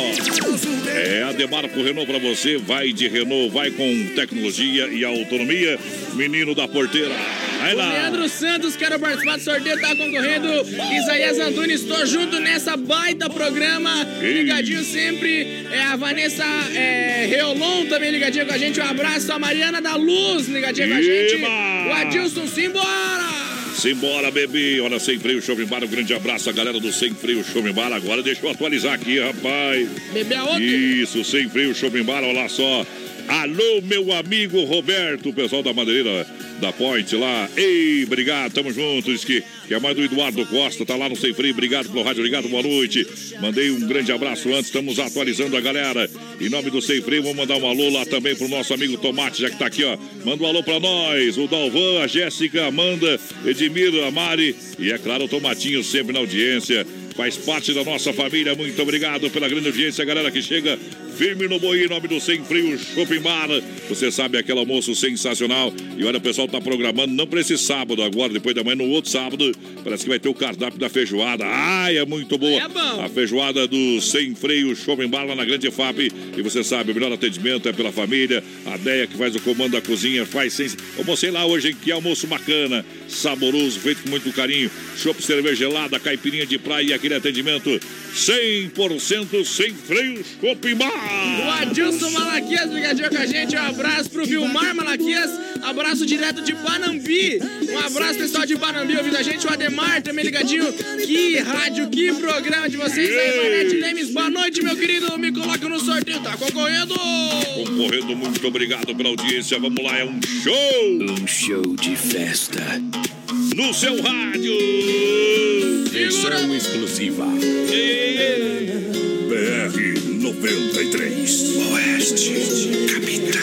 É a Demarco Renault para você. Vai de Renault, vai com tecnologia e autonomia. Menino da porteira. Vai O lá. Leandro Santos, quero participar do sorteio, tá concorrendo. Isaías Antunes, estou junto nessa baita programa. Ei. Ligadinho sempre. É a Vanessa é, Reolon também ligadinha com a gente. Um abraço. A Mariana da Luz ligadinha com a gente. Eba! O Adilson, simbora! Simbora, bebê. Olha, Sem Freio Shopping Bar. Um grande abraço à galera do Sem Freio Shopping Bar. Agora deixa eu atualizar aqui, rapaz. Bebê aonde? Isso, Sem Freio Shopping Bar. Olha lá só. Alô, meu amigo Roberto, pessoal da Madeireira da Point lá. Ei, obrigado, tamo juntos. Que, que é mãe do Eduardo Costa, tá lá no Sem Freio. Obrigado pelo rádio ligado, boa noite. Mandei um grande abraço antes, estamos atualizando a galera. Em nome do Sem Freio, vou mandar um alô lá também pro nosso amigo Tomate, já que tá aqui, ó. Manda um alô pra nós. O Dalvan, a Jéssica, Amanda, Edmiro, a Mari e, é claro, o Tomatinho sempre na audiência. Faz parte da nossa família. Muito obrigado pela grande audiência, galera que chega firme no boi, em nome do Sem Frio Shopping Bar. Você sabe, aquele almoço sensacional. E olha, o pessoal tá programando, não para esse sábado agora, depois da manhã, no outro sábado. Parece que vai ter o cardápio da feijoada. Ai, é muito boa. É bom. A feijoada do Sem Freio Shopping Bar lá na Grande FAP. E você sabe, o melhor atendimento é pela família. A Deia que faz o comando da cozinha faz sem. Almocei lá hoje, hein? Que almoço bacana, saboroso, feito com muito carinho. Chopp, cerveja gelada, caipirinha de praia e aquele atendimento 100% sem freio Shopping O. Adilson Malaquias ligadinho com a gente. Um abraço pro Vilmar Malaquias. Abraço direto de Panambi. Um abraço, pessoal de Panambi ouvindo a gente. O Ademar também ligadinho. Que rádio, que programa de vocês aí, Lemes. Boa noite, meu querido. Me coloca no sorteio. Tá concorrendo. Concorrendo, muito obrigado pela audiência. Vamos lá, é um show. Um show de festa. No seu rádio. Versão exclusiva. BR 93. Oeste Capital.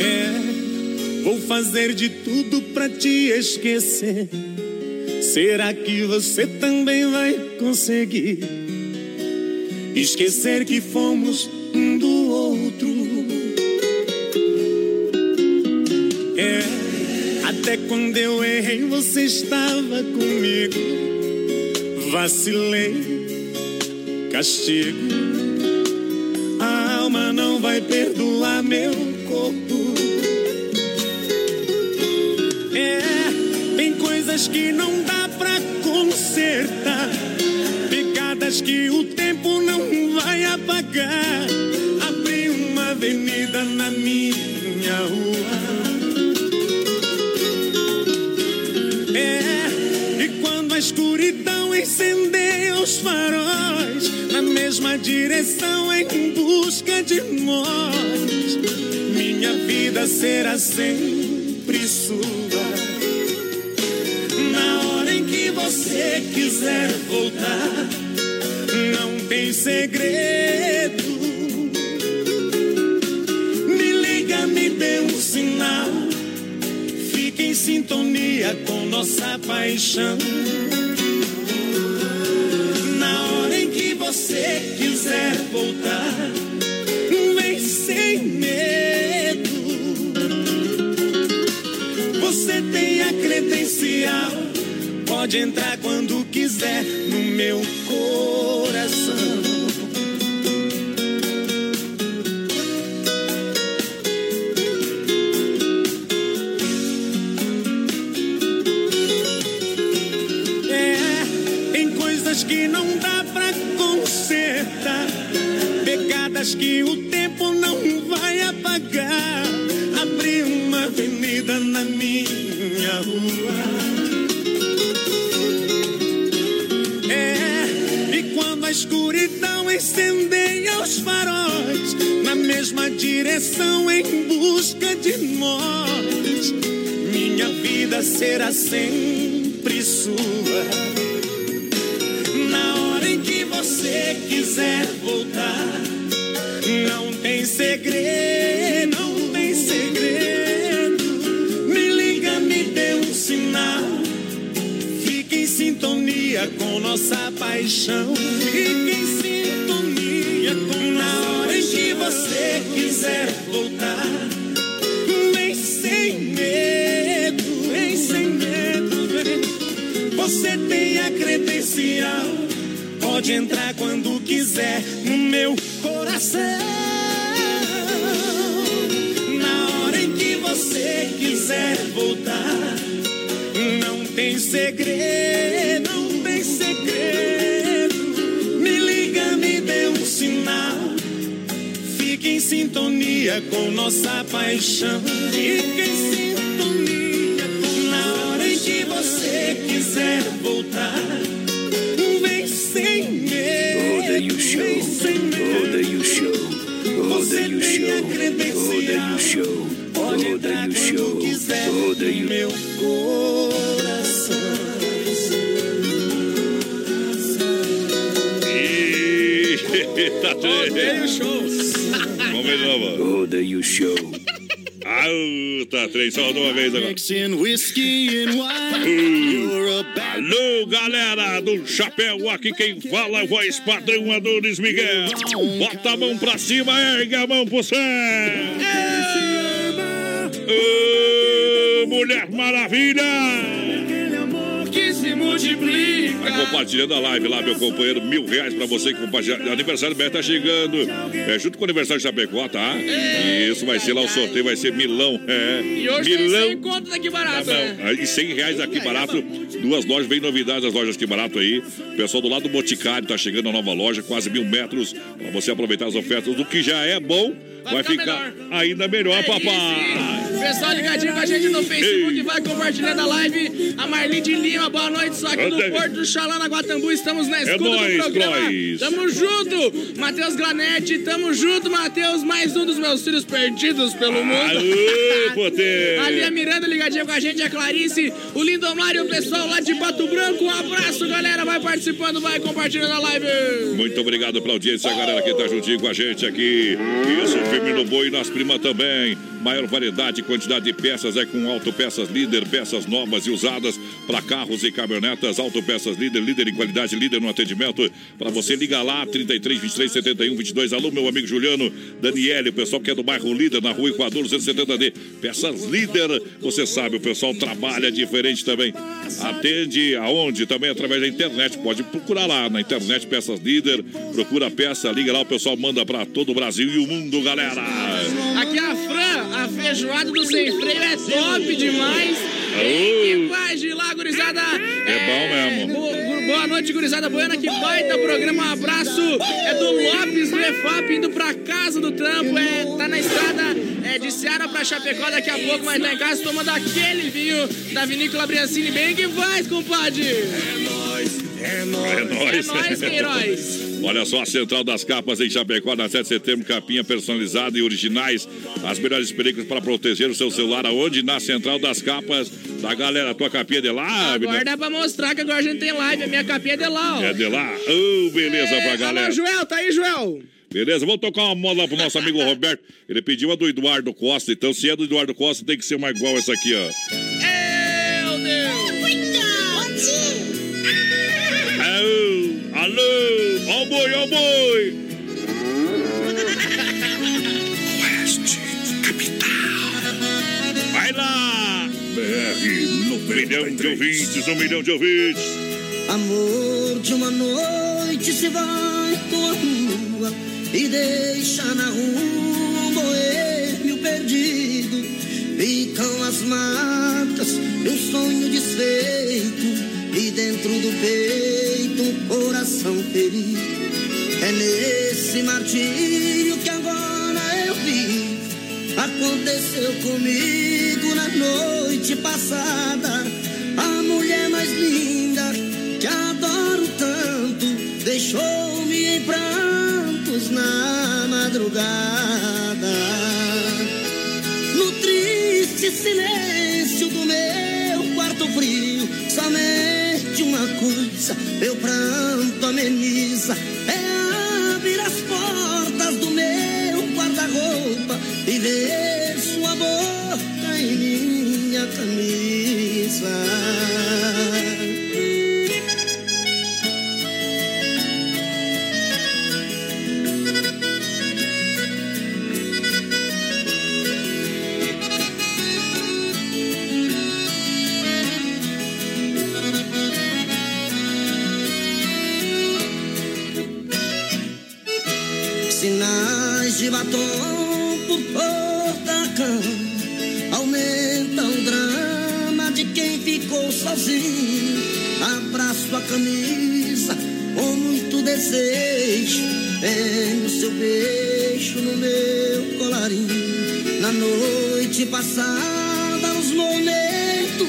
É fazer de tudo pra te esquecer. Será que você também vai conseguir esquecer que fomos um do outro? É, até quando eu errei, você estava comigo. Vacilei, castigo. A alma não vai perdoar meu corpo. É, tem coisas que não dá pra consertar. Pegadas que o tempo não vai apagar. Avenida na minha rua. É, e quando a escuridão incendeia os faróis, na mesma direção em busca de nós, minha vida será sempre sua. Na hora em que você quiser voltar, não tem segredo. Em sintonia com nossa paixão. Na hora em que você quiser voltar, vem sem medo. Você tem a credencial, pode entrar quando quiser no meu coração. Mesma direção em busca de nós, minha vida será sempre sua. Na hora em que você quiser voltar, não tem segredo, não tem segredo. Me liga, me dê um sinal. Fique em sintonia com nossa paixão. Pode entrar quando quiser no meu coração. Na hora em que você quiser voltar, não tem segredo, não tem segredo. Me liga, me dê um sinal. Fique em sintonia com nossa paixão. Fique em sintonia na hora em que você quiser voltar. Show. Medo. Rodeio Show. Você Rodeio tem a Show. credencial. Rodeio Show. Rodeio quando Show. no Rodeio meu Eita, Rodeio show. Vamos de novo. Rodeio Show. Alta trem, só de uma vez agora. Mixing whiskey and wine. Alô, galera do Chapéu, aqui quem fala é o voz padrão Miguel. Bota a mão pra cima, ergue a mão pro céu. Ô, Mulher Maravilha! Que se multiplica. Vai compartilhando a live lá, meu companheiro. Mil reais pra você que compartilha. Aniversário do Beto tá chegando. É junto com o aniversário de Chapecó, tá? Isso vai ser lá o sorteio, vai ser milão. É. E hoje tem milão. 100 conto daqui barato, Tá né? E 100 reais aqui barato. Duas lojas, bem novidades as lojas aqui barato aí. O pessoal do lado do Boticário tá chegando a nova loja, quase mil metros. Pra você aproveitar as ofertas. Do que já é bom, vai, ficar, ainda melhor, papai. Pessoal ligadinho com a gente no Facebook, vai compartilhando a live. A Marli de Lima, boa noite, só aqui do. Porto do Xalana, Guatambu, estamos na É escuta nóis, do programa. Clois. Tamo junto, Matheus Granete, tamo junto, Matheus, mais um dos meus filhos perdidos pelo mundo. Aê. Ali a Miranda ligadinha com a gente, a Clarice, o Lindomar e o pessoal lá de Pato Branco. Um abraço, galera, vai participando, vai compartilhando a live. Muito obrigado pela audiência, a galera que tá juntinho com a gente aqui. Isso, firme no boi, nas primas também. Maior variedade, quantidade de peças é com Autopeças Líder, peças novas e usadas para carros e caminhonetas. Autopeças Líder, líder em qualidade, líder no atendimento. Para você, liga lá, 33 23 71 22. Alô, meu amigo Juliano, Daniele, o pessoal que é do bairro Líder, na rua Equador 270D. Peças Líder, você sabe, o pessoal trabalha diferente também. Atende aonde? Também através da internet. Pode procurar lá na internet Peças Líder. Procura a peça, liga lá, o pessoal manda para todo o Brasil e o mundo, galera. Aqui a Fran, a feijoada do sem freio é top demais. Aô. Faz de lá, gurizada. É bom mesmo. Bo- Boa noite, gurizada boiana. Que baita programa. Um abraço. É do Lopes do EFAP indo pra casa do trampo. É, tá na estrada é, de Ceará pra Chapecó daqui a pouco, mas tá em casa tomando aquele vinho da vinícola Briancini. Bem que faz, compadre. É nóis, É nóis. É nóis, Queiroz. Olha só, a Central das Capas em Chapecó, na 7 de setembro, capinha personalizada e originais. As melhores películas para proteger o seu celular. Aonde? Na Central das Capas da galera. A tua capinha é de lá, Agora dá pra mostrar que agora a gente tem live. A minha capinha é de lá, ó. É de lá. Ô, beleza pra galera. Alô, Joel, tá aí, Joel? Beleza, vamos tocar uma moda lá pro nosso amigo [laughs] Roberto. Ele pediu a do Eduardo Costa, então se é do Eduardo Costa, tem que ser uma igual essa aqui, ó. Alô, ó o boi, ó o boi. Oeste, capital. Vai lá. BR, um milhão de ouvintes, um milhão de ouvintes. Amor de uma noite se vai com a rua e deixa na rua um boêmio perdido. Ficam as marcas de um sonho desfeito e dentro do peito um coração ferido. É nesse martírio que agora eu vivo. Aconteceu comigo na noite passada. A mulher mais linda que adoro tanto deixou-me em prantos na madrugada. No triste silêncio do meu quarto frio, somente coisa meu pranto ameniza: é abrir as portas do meu guarda-roupa e ver sua boca em minha camisa. De batom por cama Aumenta o drama de quem ficou sozinho. Abraço a camisa com muito desejo Tenho seu beijo no meu colarinho. Na noite passada, nos momentos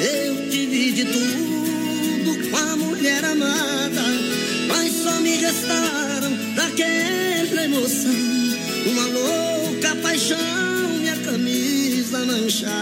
Eu tive de tudo com a mulher amada Mas só me restaram daquela emoção. Uma louca paixão, minha camisa manchada.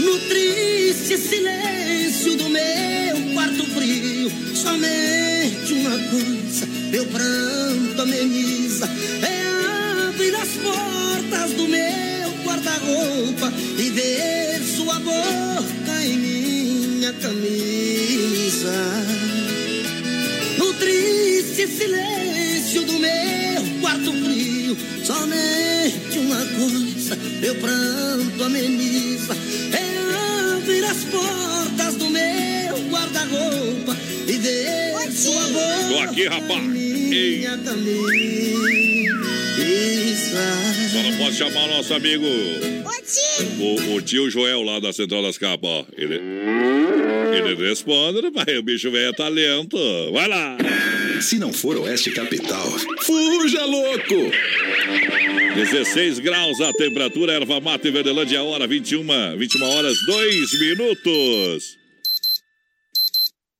No triste silêncio do meu quarto frio Somente uma coisa, meu pranto ameniza É abrir as portas do meu guarda-roupa E ver sua boca em minha camisa silêncio do meu quarto frio, somente uma coisa meu pranto ameniza: é abrir as portas do meu guarda-roupa e ver sua boca. Tô aqui, rapaz. em Minha camisa. Só não posso chamar o nosso amigo. O, o tio Joel lá da Central das Capas, ó. Ele, ele responde, pai? O bicho velho é talento. Vai lá. Se não for Oeste Capital, fuja louco! 16 graus a temperatura, erva mata em Verdelândia, a hora 21, 21 horas, 2 minutos.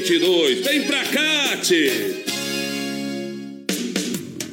2822. Vem pra cá, tchê.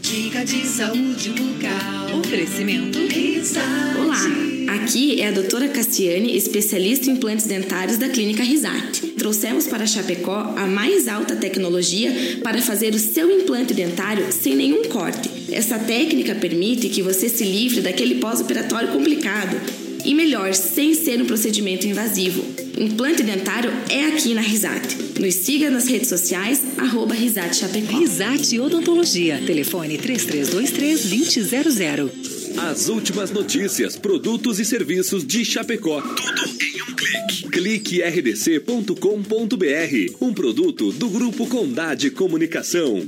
Dica de saúde bucal. Oferecimento Risate. Olá, aqui é a doutora Cassiane, especialista em implantes dentários da Clínica Risate. Trouxemos para Chapecó a mais alta tecnologia para fazer o seu implante dentário sem nenhum corte. Essa técnica permite que você se livre daquele pós-operatório complicado e melhor, sem ser um procedimento invasivo. Implante dentário é aqui na Risate. Nos siga nas redes sociais, arroba Risate Chapecó. Risate Odontologia. Telefone 3323-2000. As últimas notícias, produtos e serviços de Chapecó. Tudo em um clique. Clique rdc.com.br. Um produto do Grupo Condade Comunicação.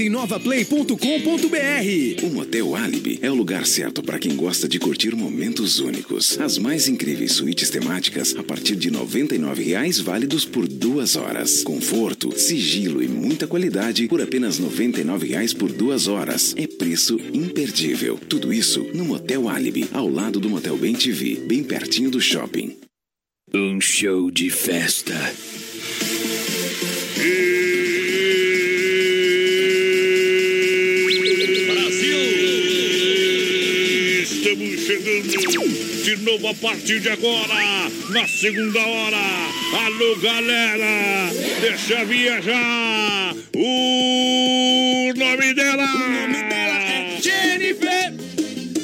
em novaplay.com.br. O Motel Alibi é o lugar certo para quem gosta de curtir momentos únicos. As mais incríveis suítes temáticas a partir de R$ 99,00 válidos por duas horas. Conforto, sigilo e muita qualidade por apenas R$ 99,00 por duas horas. É preço imperdível. Tudo isso no Motel Alibi, ao lado do Motel Bem TV, bem pertinho do shopping. Um show de festa. De novo a partir de agora, na segunda hora. Alô, galera, deixa viajar. O nome dela. O nome dela é Jennifer.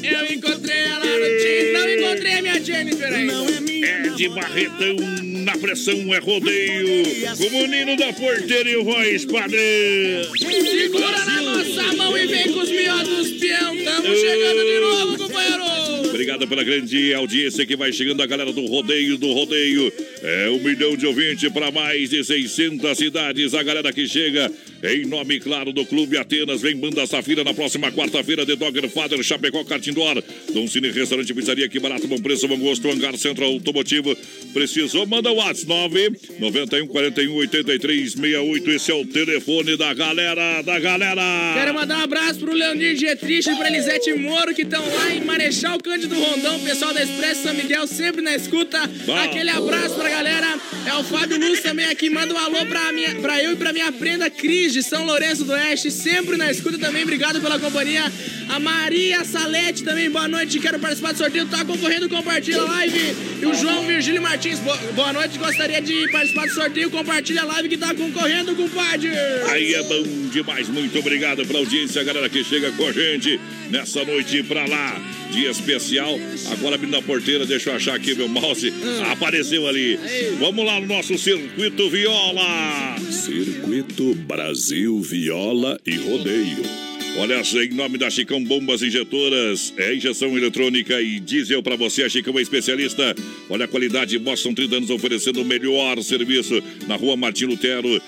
Eu encontrei ela no Tinder. Não encontrei a minha Jennifer ainda. Não é minha. É de Barretão, na pressão é rodeio. O menino da porteira e o voz padrão. Segura na nossa mão e vem com os miodos, peão. Tamo chegando de novo, companheiro. Obrigado pela grande audiência que vai chegando a galera do rodeio, do rodeio. É um milhão de ouvintes para mais de 600 cidades. A galera que chega em nome, claro, do Clube Atenas. Vem Banda Safira na próxima quarta-feira. The Dogger Father, Chapecó, Cartindor. Dom Cine Restaurante Pizzaria, que barato, bom preço, bom gosto. Hangar Centro Automotivo. Precisou? Manda o WhatsApp 9 91 41 83 68. Esse é o telefone da galera, da galera. Quero mandar um abraço pro Leonir Dietrich e pra Elisete Moro, que estão lá em Marechal Cândido Rondão. Pessoal da Expresso São Miguel, sempre na escuta. Bom. Aquele abraço pra galera. É o Fábio Luz também aqui. Manda um alô pra, minha, pra eu e pra minha prenda Cris de São Lourenço do Oeste. Sempre na escuta também. Obrigado pela companhia. A Maria Salete também. Boa noite. Quero participar do sorteio. Tá concorrendo. Compartilha a live. E o João Virgílio Martins. Boa, boa noite. Gostaria de participar do sorteio. Compartilha a live que tá concorrendo, compadre. Aí é bom demais. Muito obrigado pela audiência, galera que chega com a gente nessa noite pra lá. Dia especial. Agora abrindo a porteira, deixa eu achar aqui meu mouse. Apareceu ali. Vamos lá no nosso Circuito Viola. Circuito Brasil Viola e Rodeio. Olha em nome da Chicão Bombas Injetoras, é injeção eletrônica e diesel para você. A Chicão é especialista. Olha a qualidade, Boston 30 anos oferecendo o melhor serviço na rua Martim Lutero,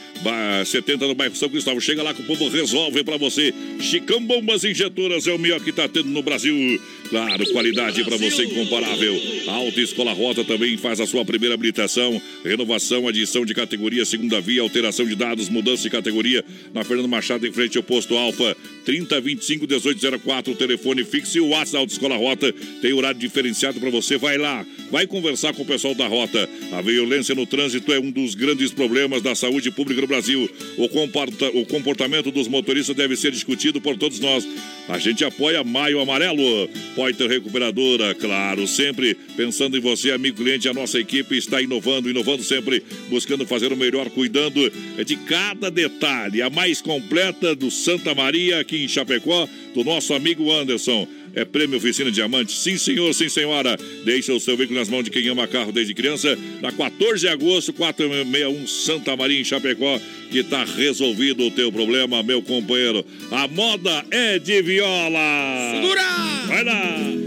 70 no bairro São Cristóvão. Chega lá que o povo resolve para você. Chicão Bombas Injetoras é o melhor que está tendo no Brasil. Claro, qualidade para você incomparável. A Alta Escola Rota também faz a sua primeira habilitação, renovação, adição de categoria, segunda via, alteração de dados, mudança de categoria. Na Fernando Machado, em frente ao posto Alfa, 3025 1804, o telefone fixo e o WhatsApp da Autoescola Rota. Tem horário diferenciado para você. Vai lá, vai conversar com o pessoal da Rota. A violência no trânsito é um dos grandes problemas da saúde pública no Brasil. O comportamento dos motoristas deve ser discutido por todos nós. A gente apoia Maio Amarelo. Poiter Recuperadora, claro, sempre pensando em você, amigo cliente. A nossa equipe está inovando, inovando sempre, buscando fazer o melhor, cuidando de cada detalhe. A mais completa do Santa Maria, aqui em Chapecó, do nosso amigo Anderson. É prêmio Oficina Diamante. Sim, senhor, sim, senhora. Deixa o seu veículo nas mãos de quem ama carro desde criança. Na 14 de agosto, 461 Santa Maria, em Chapecó, que está resolvido o teu problema, meu companheiro. A moda é de viola. Segura! Vai lá!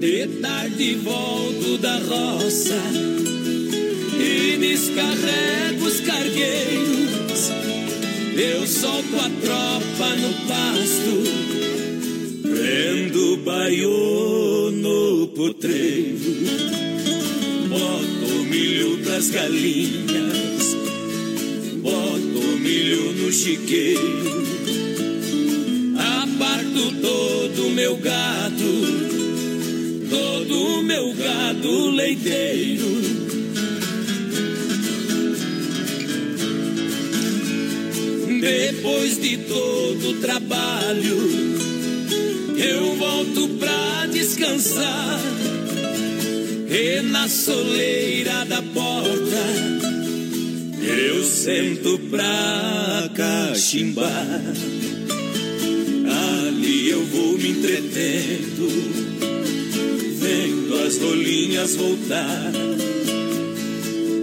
De tarde volto da roça e descarrego os cargueiros. Eu solto a tropa no pasto, prendo o baiô no potreiro, boto milho pras galinhas, boto milho no chiqueiro, aparto todo meu gado todo meu gado leiteiro. Depois de todo o trabalho, eu volto pra descansar. E na soleira da porta, eu sento pra cachimbar. Ali eu vou me entretendo vendo as rolinhas voltar.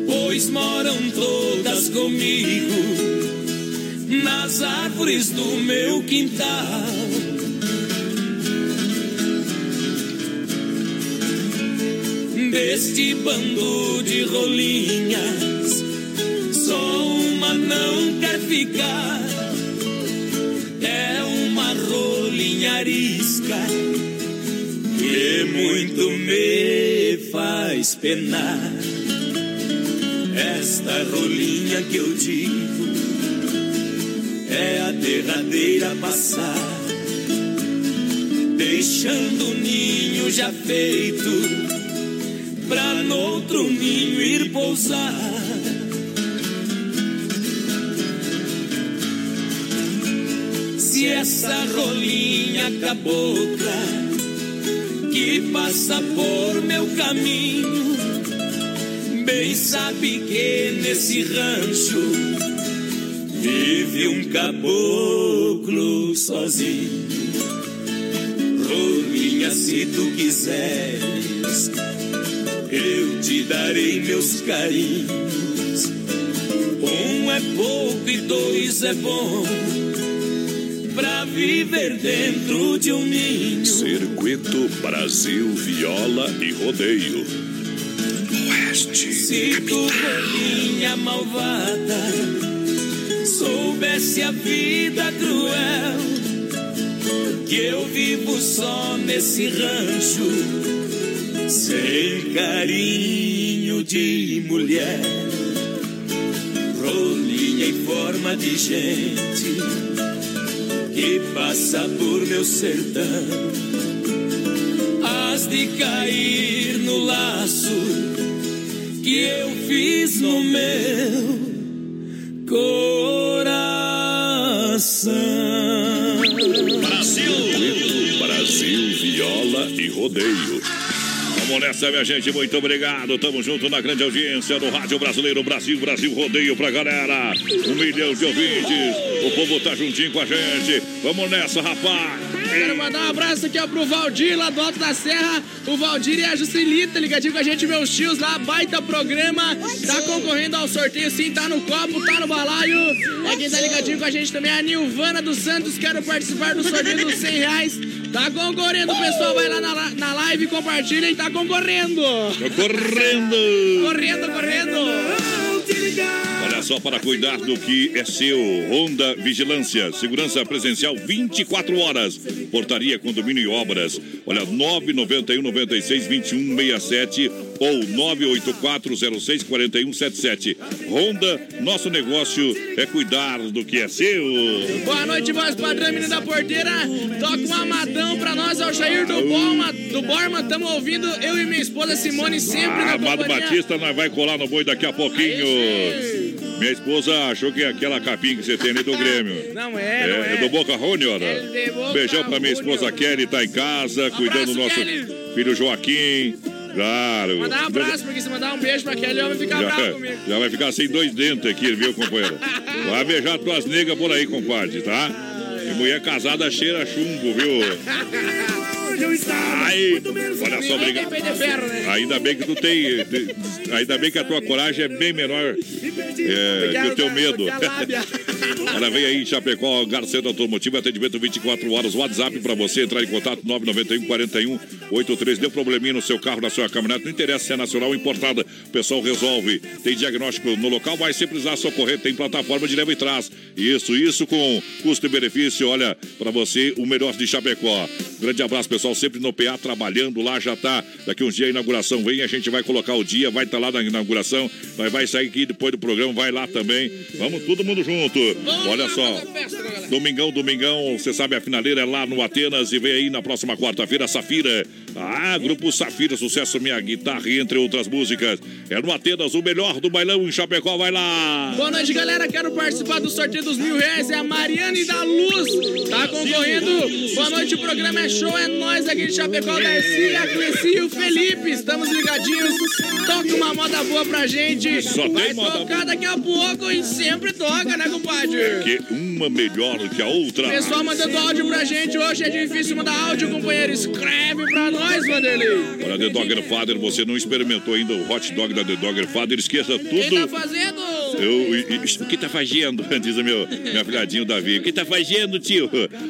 Pois moram todas comigo nas árvores do meu quintal. Deste bando de rolinhas, só uma não quer ficar. É uma rolinha arisca que muito me faz penar. Esta rolinha que eu digo é a derradeira passar, deixando o ninho já feito pra noutro ninho ir pousar. Se essa rolinha cabocla que passa por meu caminho. Bem sabe que nesse rancho vive um caboclo sozinho. Rolinha, se tu quiseres, eu te darei meus carinhos. Um é pouco e dois é bom pra viver dentro de um ninho. Circuito Brasil Viola e Rodeio. Oeste. Se tu, rolinha malvada, soubesse a vida cruel, que eu vivo só nesse rancho, sem carinho de mulher, rolinha em forma de gente que passa por meu sertão, has de cair no lar que eu fiz no meu coração. Brasil! Brasil, viola e rodeio. Vamos nessa, minha gente. Muito obrigado. Tamo junto na grande audiência do Rádio Brasileiro Brasil, Brasil Rodeio pra galera. Um milhão de ouvintes. O povo tá juntinho com a gente. Vamos nessa, rapaz. Quero mandar um abraço aqui ó, pro Valdir, lá do Alto da Serra. O Valdir e a Juscelita ligadinho com a gente, meus tios lá. Baita programa. Tá concorrendo ao sorteio, sim. Tá no copo, tá no balaio. É quem tá ligadinho com a gente também, a Nilvana dos Santos. Quero participar do sorteio dos 100 reais. Tá concorrendo, pessoal. Vai lá na, na live, compartilha e tá concorrendo. Tô correndo. correndo, correndo. Olha só, para cuidar do que é seu. Honda Vigilância. Segurança presencial 24 horas. Portaria, condomínio e obras. Olha, 991 96 21 67 ou 98406 4177. Honda, nosso negócio é cuidar do que é seu. Boa noite, voz padrão, menino da porteira. Toca um amadão pra nós, é o Jair do Borma. Do Borma, tamo ouvindo eu e minha esposa Simone sempre Ah, na Amado. Batista, nós vai colar no boi daqui a pouquinho. Minha esposa achou que é aquela capinha que você tem ali do Grêmio. Não é, não é. do Boca de Boca Beijão pra minha esposa Kelly, tá em casa, cuidando do nosso Kelly. filho Joaquim. Claro. Mandar um abraço, porque se mandar um beijo pra Kelly, eu vou ficar bravo Já, comigo. já vai ficar sem dois dentes aqui, viu, companheiro? Vai beijar tuas negas por aí, compadre, tá? E mulher casada cheira chumbo, viu? [laughs] Ai, olha só, Ninguém tem obrigado. peito de ferro, né? Ainda bem que tu tem. te- Ainda bem que a tua coragem é bem menor é, que o teu medo. Olha, [laughs] vem aí, Chapecó, Garceta Automotivo, atendimento 24 horas. WhatsApp pra você entrar em contato 991 41 83. Deu probleminha no seu carro, na sua caminhonete, não interessa se é nacional ou importada. O pessoal resolve. Tem diagnóstico no local, vai se precisar socorrer. Tem plataforma de leva e trás. Isso, isso com custo e benefício. Olha, pra você, o melhor de Chapecó. Grande abraço, pessoal. Sempre no PA, trabalhando lá. Já tá daqui uns dias a inauguração. Vem, a gente vai colocar o dia, vai estar lá na inauguração. Nós vai sair aqui depois do programa, vai lá também. Vamos todo mundo junto. Olha só. Domingão, domingão, você sabe, a finaleira é lá no Atenas e vem aí na próxima quarta-feira, Safira. Ah, Grupo Safira, sucesso minha guitarra, entre outras músicas. É no Atenas, o melhor do bailão em Chapecó, vai lá. Boa noite, galera. Quero participar do sorteio dos mil reais. É a Mariane da Luz. Tá concorrendo. Boa noite, o programa é show. É nós aqui de Chapecó, Darcy, a Cleci e o Felipe. Estamos ligadinhos. Toca uma moda boa pra gente. Só tem Vai moda tocar daqui a pouco e sempre toca, né, compadre? Que uma melhor que a outra. Pessoal mandando áudio pra gente. Hoje é difícil mandar áudio, companheiro. Escreve pra nós, Vanderlei. Olha, The Dogger Father, você não experimentou ainda o hot dog da The Dogger Father, esqueça Quem tá tudo. fazendo? Eu, o que tá fazendo? [laughs] Diz o meu, meu filhadinho Davi. O que tá fazendo, tio?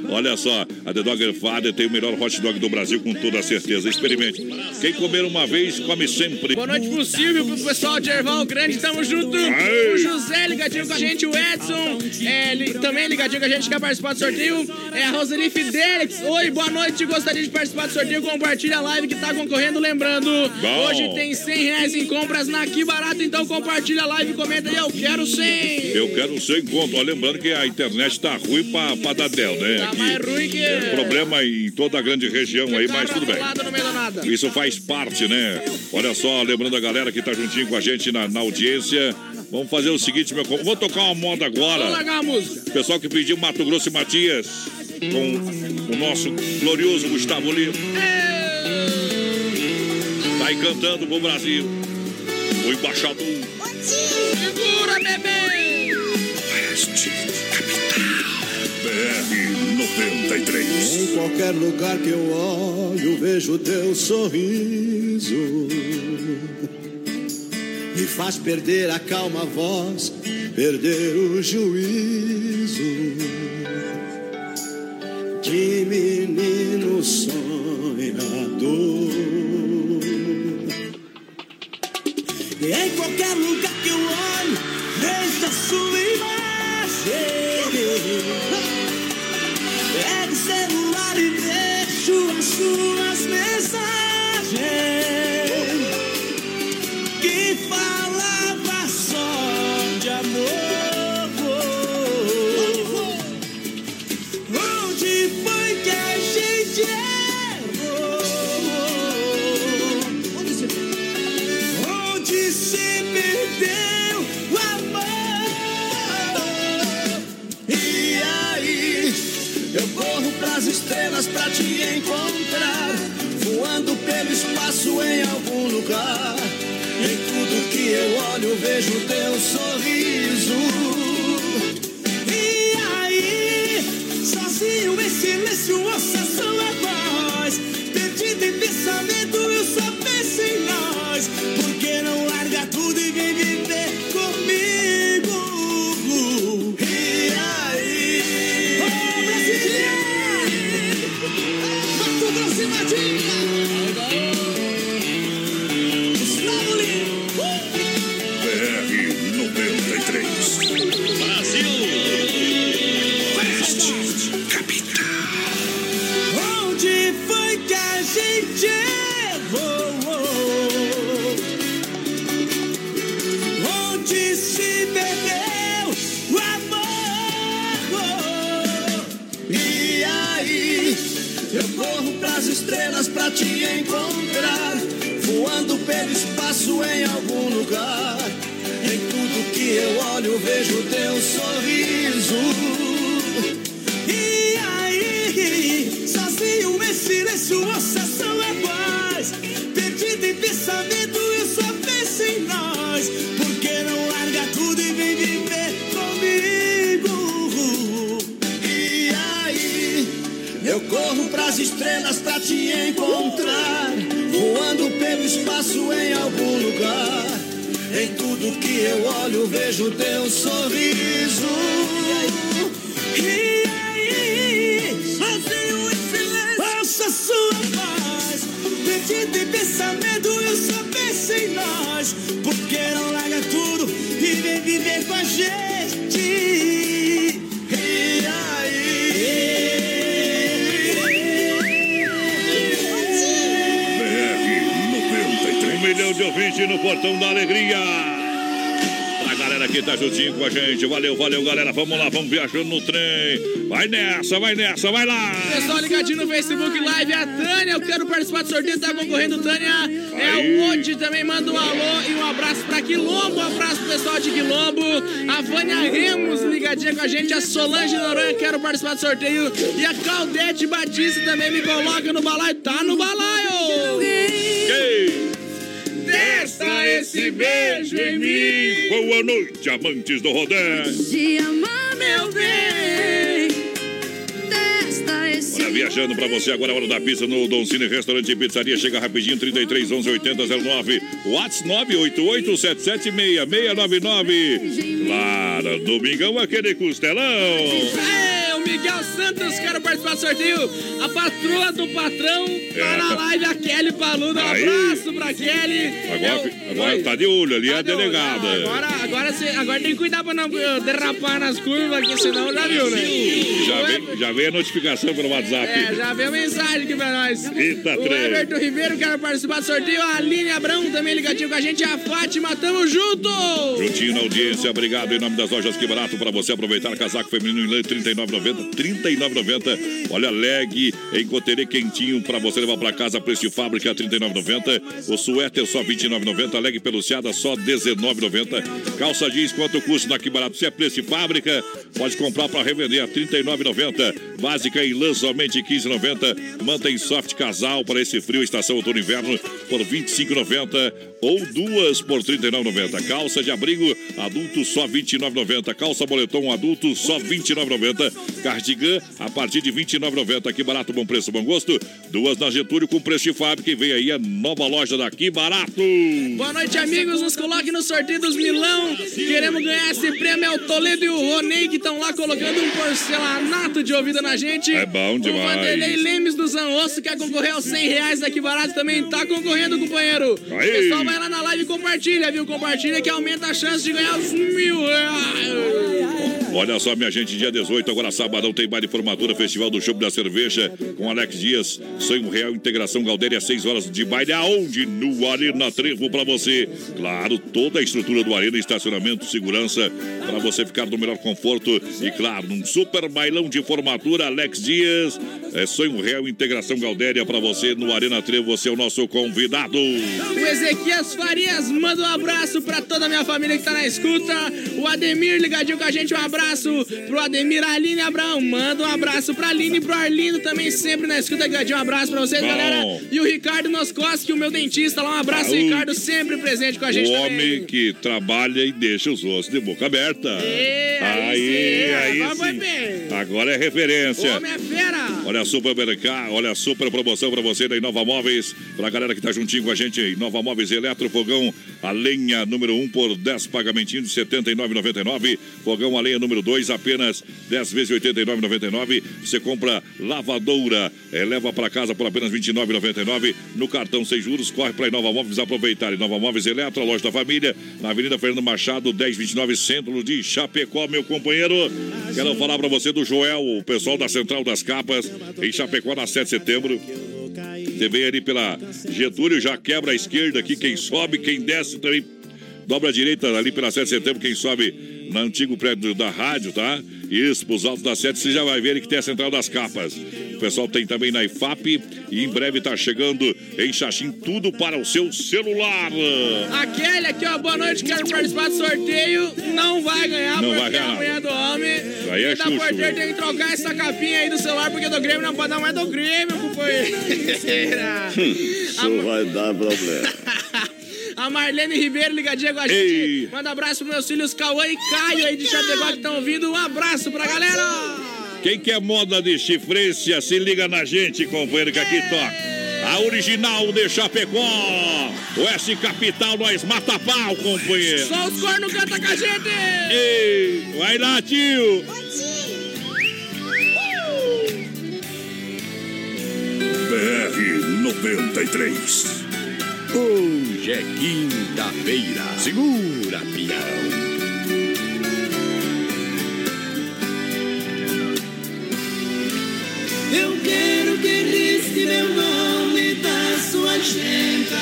Olha só, a The Dogger Father tem o melhor hot dog do Brasil, com toda certeza. Experimente. Quem comer uma vez, come sempre. Boa noite Silvio, pro pessoal de Erval Grande, tamo junto. O José ligadinho com a gente, o Edson é, li- também ligadinho com a gente, quer participar do sorteio. É a Roseli Fidelix. Oi, boa noite, gostaria de participar do sorteio. Compartilha a live que tá concorrendo. Lembrando, Bom. hoje tem 100 reais em compras na Que Barato, então compartilha a live e comenta aí, eu quero 100. Eu quero ser encontro. Ó, lembrando que a internet tá ruim pra, pra dar del, né? Tá mais ruim que- é Problema em toda a grande região aí, mas tudo bem. Isso faz parte, né? Olha só, lembrando a galera que tá juntinho com a gente na, na audiência. Vamos fazer o seguinte, meu. Vou tocar uma moda agora. Vamos largar a música. Pessoal que pediu Mato Grosso e Matias com o nosso glorioso Gustavo Lima. Tá aí cantando pro Brasil. O embaixador. Segura, bebê! Oeste, BR 93. Em qualquer lugar que eu olho, vejo teu sorriso. Me faz perder a calma voz, perder o juízo. De menino sonhador. Em qualquer lugar que eu olho, vejo a sua imagem. Pego o celular e vejo as suas mensagens em algum lugar. Em tudo que eu olho, vejo teu sorriso. E aí, sozinho em silêncio, ouça sua voz. Perdido em pensamento, eu só penso em nós. Te encontrar. Eu olho, vejo teu sorriso. E aí? Sozinho em silêncio, ouça sua voz. Perdido em pensamento, eu só penso em nós. Por que não larga tudo e vem viver com a gente? E BR 93. Um milhão de ouvintes no Portão da Alegria. Que tá juntinho com a gente. Valeu, valeu, galera. Vamos lá, vamos viajando no trem. Vai nessa, vai nessa, vai lá. Pessoal ligadinho no Facebook Live, a Tânia, eu quero participar do sorteio, tá concorrendo, Tânia. É Aí. o Odi também manda um alô e um abraço pra Quilombo, um abraço pro pessoal de Quilombo. A Vânia Remos ligadinha com a gente, a Solange Noronha, quero participar do sorteio. E a Claudete Batista também me coloca no balaio, tá no balaio. Esse beijo em mim. Boa noite, amantes do rodé. De amar, meu bem. Testa esse Olha, viajando pra você agora, a hora da pista no Don Cine Restaurante e Pizzaria. Chega rapidinho, 33 11 80 09. Whats 988 776 699. Claro, domingão aquele costelão. É, Miguel Santos, quero participar do sorteio. A patroa do patrão tá É, na tá- live, a Kelly Paluda. Um abraço pra Kelly. Agora, É o- agora tá de olho ali, Tá a de olho. delegada. Agora, agora, cê- agora tem que cuidar pra não eh, derrapar nas curvas, que senão já viu, né? Já vem, já vem a notificação pelo WhatsApp. É, já veio mensagem aqui pra nós. Eita, o trem. Everton Ribeiro quer participar do sorteio. A Aline Abrão também ligadinho com a gente. A Fátima, tamo junto! Juntinho na audiência, obrigado em nome das lojas Que Barato para você aproveitar casaco feminino em lã 39,90, 39,90. Olha, leg em coterê quentinho para você levar para casa, preço de fábrica 39,90. O suéter só 29,90, leg peluciada só 19,90. Calça jeans quanto custa na Que Barato? Se é preço de fábrica, pode comprar para revender a 39,90. Básica em lã somente 15,90. Manta em soft casal para esse frio estação outono inverno por 25,90 ou duas por 39,90. Calça de abrigo adulto só 29,90. Calça moletom adulto só 29,90. Cardigan a partir de 29,90. Que barato, bom preço, bom gosto. Duas na Getúlio com preço de fábrica e vem aí a nova loja daqui barato. Boa noite, amigos. Nos coloque no sorteio dos Milão. Queremos ganhar esse prêmio. É o Toledo e o Ronei que estão lá colocando um porcelanato de ouvido na gente. É bom O demais. Vanderlei Lemes do Zanosso quer concorrer aos 100 reais daqui barato também. Tá concorrendo, companheiro. Aí. O pessoal vai lá na live e compartilha, viu? Compartilha que aumenta a chance de ganhar os mil reais. Olha só, minha gente, dia 18, agora sabadão, tem baile formatura, Festival do Chopp da Cerveja, com Alex Dias, Sonho Real, Integração Galdéria, 6 horas de baile, aonde? No Arena Trevo pra você. Claro, toda a estrutura do Arena, estacionamento, segurança, para você ficar no melhor conforto. E claro, num super bailão de formatura, Alex Dias, é Sonho Real, Integração Galdéria pra você no Arena Trevo, você é o nosso convidado. O Ezequias Farias manda um abraço pra toda a minha família que tá na escuta. O Ademir ligadinho com a gente, um abraço. Abraço pro Ademir Aline Abraão. Manda um abraço pra Aline e pro Arlindo também, sempre na escuta. Gadinho, um abraço pra vocês, Bom. galera. E o Ricardo Noscoski, o meu dentista lá. Um abraço, Ricardo, sempre presente com a gente o também. homem que trabalha e deixa os ossos de boca aberta. aí aí, sim, aí agora foi sim. bem. Agora é referência. O homem é fera. Olha a supermercado, olha a super promoção pra você da Inova Móveis. Pra galera que tá juntinho com a gente, Inova Móveis Eletrofogão, a lenha número 1 um por 10 pagamentinhos de R$ 79,99. Fogão a lenha número 2, apenas 10 vezes R$ 89,99. Você compra lavadora, eh, leva pra casa por apenas R$ 29,99. No cartão sem juros, corre pra Inova Móveis aproveitar. Inova Móveis Eletro, loja da família, na Avenida Fernando Machado, 1029, centro de Chapecó, meu companheiro. Quero falar pra você do Joel, o pessoal da Central das Capas, em Chapecó, na 7 de setembro. Você vem ali pela Getúlio, já quebra a esquerda aqui, quem sobe, quem desce também dobra a direita ali pela 7 de setembro, quem sobe no antigo prédio da rádio, tá? Isso, pros altos da 7, você já vai ver que tem a Central das Capas. O pessoal tem também na IFAP e em breve tá chegando em Xaxim tudo para o seu celular. A Kelly aqui, ó, boa noite, quero participar do sorteio. Não vai ganhar, Não porque vai ganhar. a mulher do homem. Aí é e da porteira tem que trocar essa capinha aí do celular, porque do Grêmio não pode dar mais do Grêmio, companheiro. [laughs] Será? Isso vai dar problema. [laughs] A Marlene Ribeiro ligadinha com a gente. Ei. Manda abraço pros meus filhos Cauã e Caio aí de Chapecó que estão ouvindo. Um abraço pra galera. Quem quer moda de chifrência, se liga na gente, companheiro, que aqui toca. A original de Chapecó. Oeste Capital, nós mata pau, companheiro. Só os cornos cantam com a gente. Ei, vai lá, tio. BR 93. Hoje é quinta-feira. Segura, pião. Eu quero que risque meu nome da sua agenda.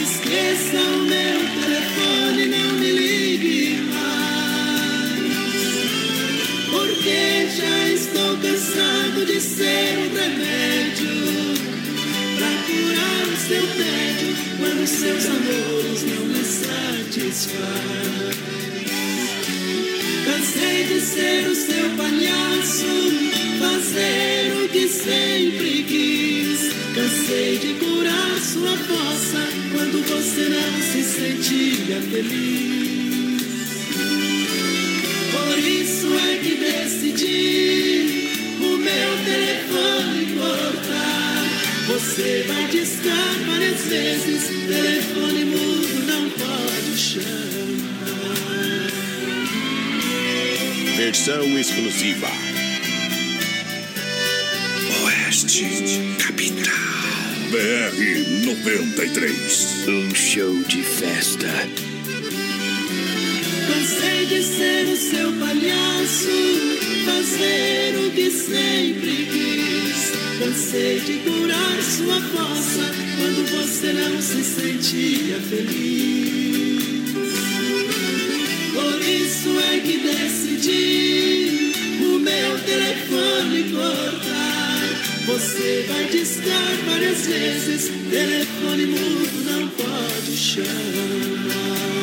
Esqueça o meu telefone, não me ligue mais. Porque já estou cansado de ser um seu tédio quando seus amores não me satisfazem. Cansei de ser o seu palhaço, fazer o que sempre quis. Cansei de curar sua fossa quando você não se sentia feliz. Por isso é que decidi Você vai discar várias vezes, telefone mudo não pode chamar. Versão exclusiva. Oeste Capital. BR 93. Um show de festa. Cansei de ser o seu palhaço, fazer o que sempre quis. Cansei de curar sua fossa quando você não se sentia feliz. Por isso é que decidi o meu telefone cortar. Você vai discar várias vezes, telefone mudo não pode chamar.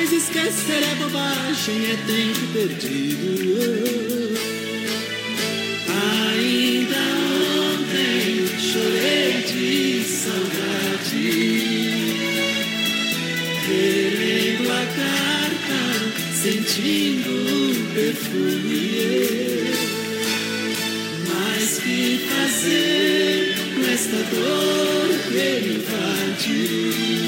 Mas esquecer é bobagem, é tempo perdido. Ainda ontem chorei de saudade, querendo a carta, sentindo o perfume. Mas que fazer com esta dor que me invade?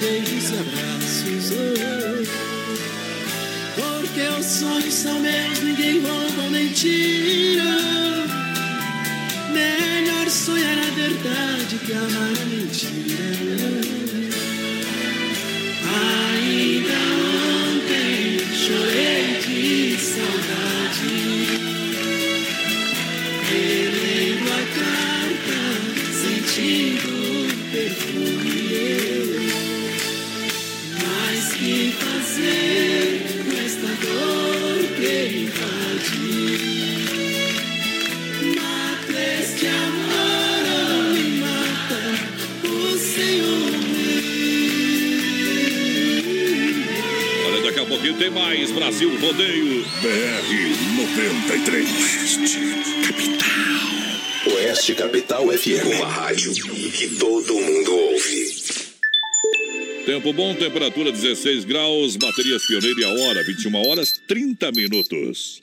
beijos e abraços. oh. Porque os sonhos são meus, ninguém rouba nem tira. Melhor sonhar a verdade que amar a mentira. Tempo bom, temperatura 16 graus, baterias Pioneiro e a hora, 21 horas 30 minutos.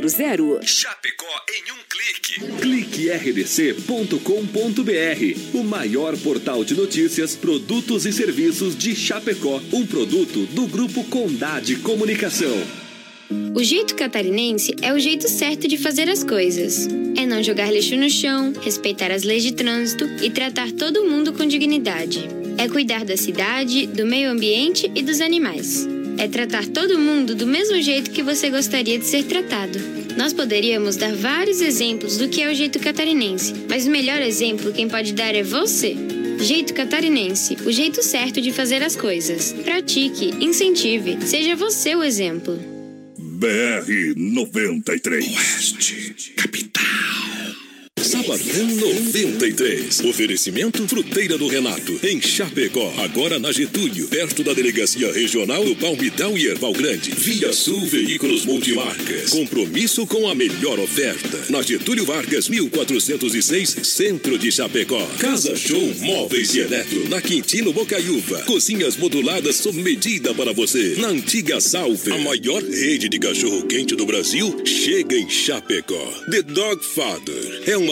3328-3100. Chapecó em um clique. Clique rdc.com.br, o maior portal de notícias, produtos e serviços de Chapecó, um produto do grupo Condade Comunicação. O jeito catarinense é o jeito certo de fazer as coisas. É não jogar lixo no chão, respeitar as leis de trânsito e tratar todo mundo com dignidade. É cuidar da cidade, do meio ambiente e dos animais. É tratar todo mundo do mesmo jeito que você gostaria de ser tratado. Nós poderíamos dar vários exemplos do que é o jeito catarinense, mas o melhor exemplo quem pode dar é você. Jeito catarinense, o jeito certo de fazer as coisas. Pratique, incentive, seja você o exemplo. BR 93. Oeste, capital. Sabadão 93. Oferecimento Fruteira do Renato, em Chapecó. Agora na Getúlio, perto da Delegacia Regional do Palmital e Erval Grande. Via Sul Veículos Multimarcas. Compromisso com a melhor oferta. Na Getúlio Vargas, 1406, Centro de Chapecó. Casa Show Móveis e Eletro. Na Quintino Bocaiúva. Cozinhas moduladas sob medida para você. Na antiga Salve. A maior rede de cachorro-quente do Brasil chega em Chapecó. The Dog Father é uma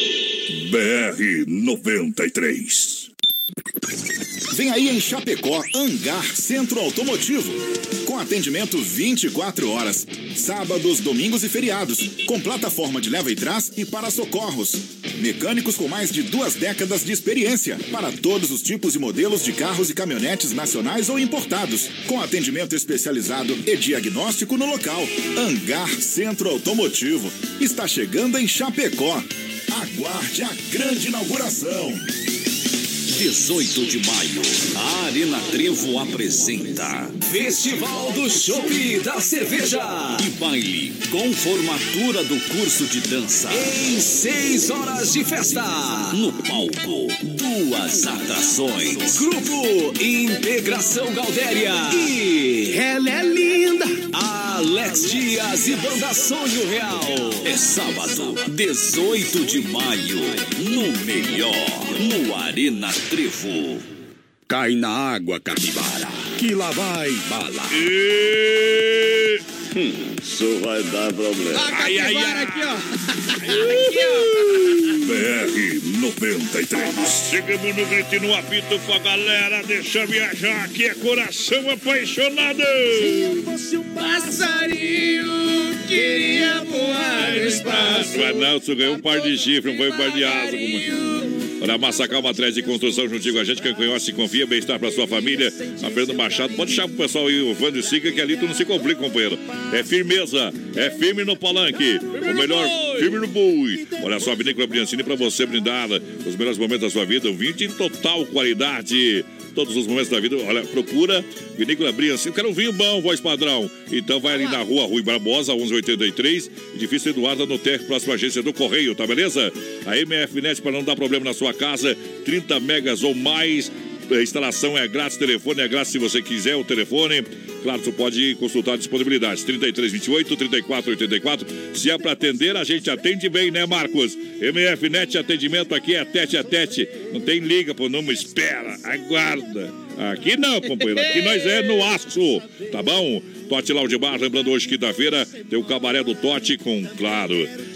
BR 93. Vem aí em Chapecó, Hangar Centro Automotivo. Com atendimento 24 horas, sábados, domingos e feriados, com plataforma de leva e trás e para socorros. Mecânicos com mais de duas décadas de experiência para todos os tipos e modelos de carros e caminhonetes nacionais ou importados, com atendimento especializado e diagnóstico no local. Hangar Centro Automotivo está chegando em Chapecó. Aguarde a grande inauguração. 18 de maio, a Arena Trevo apresenta Festival do Chopp da Cerveja e baile com formatura do curso de dança em seis horas de festa. No palco, duas atrações. Grupo Integração Galdéria e ela é linda. Alex Dias e Banda Sonho Real. É sábado, 18 de maio, no melhor, no Arena Trevo. Cai na água, capivara, que lá vai bala. Hum, isso vai dar problema. Ai, ai, ai. aqui, ó. BR 93. Chegamos no grito e no apito com a galera. Deixa viajar, aqui é coração apaixonado. fosse um passarinho, queria voar no espaço. O Arnaldo ganhou um par de chifre, não foi um par de asa. Como... Olha, Massacal Matriz de Construção juntinho com a gente, quem conhece, confia, bem-estar pra sua família. A Fernando Machado, pode deixar pro pessoal aí, o Vando Siga, que ali tu não se complica, companheiro. É firmeza, é firme no palanque. O melhor, firme no bui. Olha só, a Vinícola Briancini pra você brindar os melhores momentos da sua vida. Um vinho de total qualidade. Todos os momentos da vida, olha, procura Vinícola Briancini. Eu quero um vinho bom, voz padrão. Então vai ali na rua Rui Barbosa, 1183, edifício Eduardo no TEC, próxima agência do Correio, tá beleza? A MFNet, para não dar problema na sua casa, 30 megas ou mais. A instalação é grátis, telefone é grátis se você quiser o telefone. Claro, você pode consultar disponibilidades. 3328 3484. Se é para atender, a gente atende bem, né, Marcos? MF Net atendimento aqui é tete a tete. Não tem liga pro número, espera, aguarda. Aqui não, companheiro. Aqui nós é no aço, tá bom? Tote Laudibar, lembrando hoje, quinta-feira, tem o cabaré do Tote com, claro,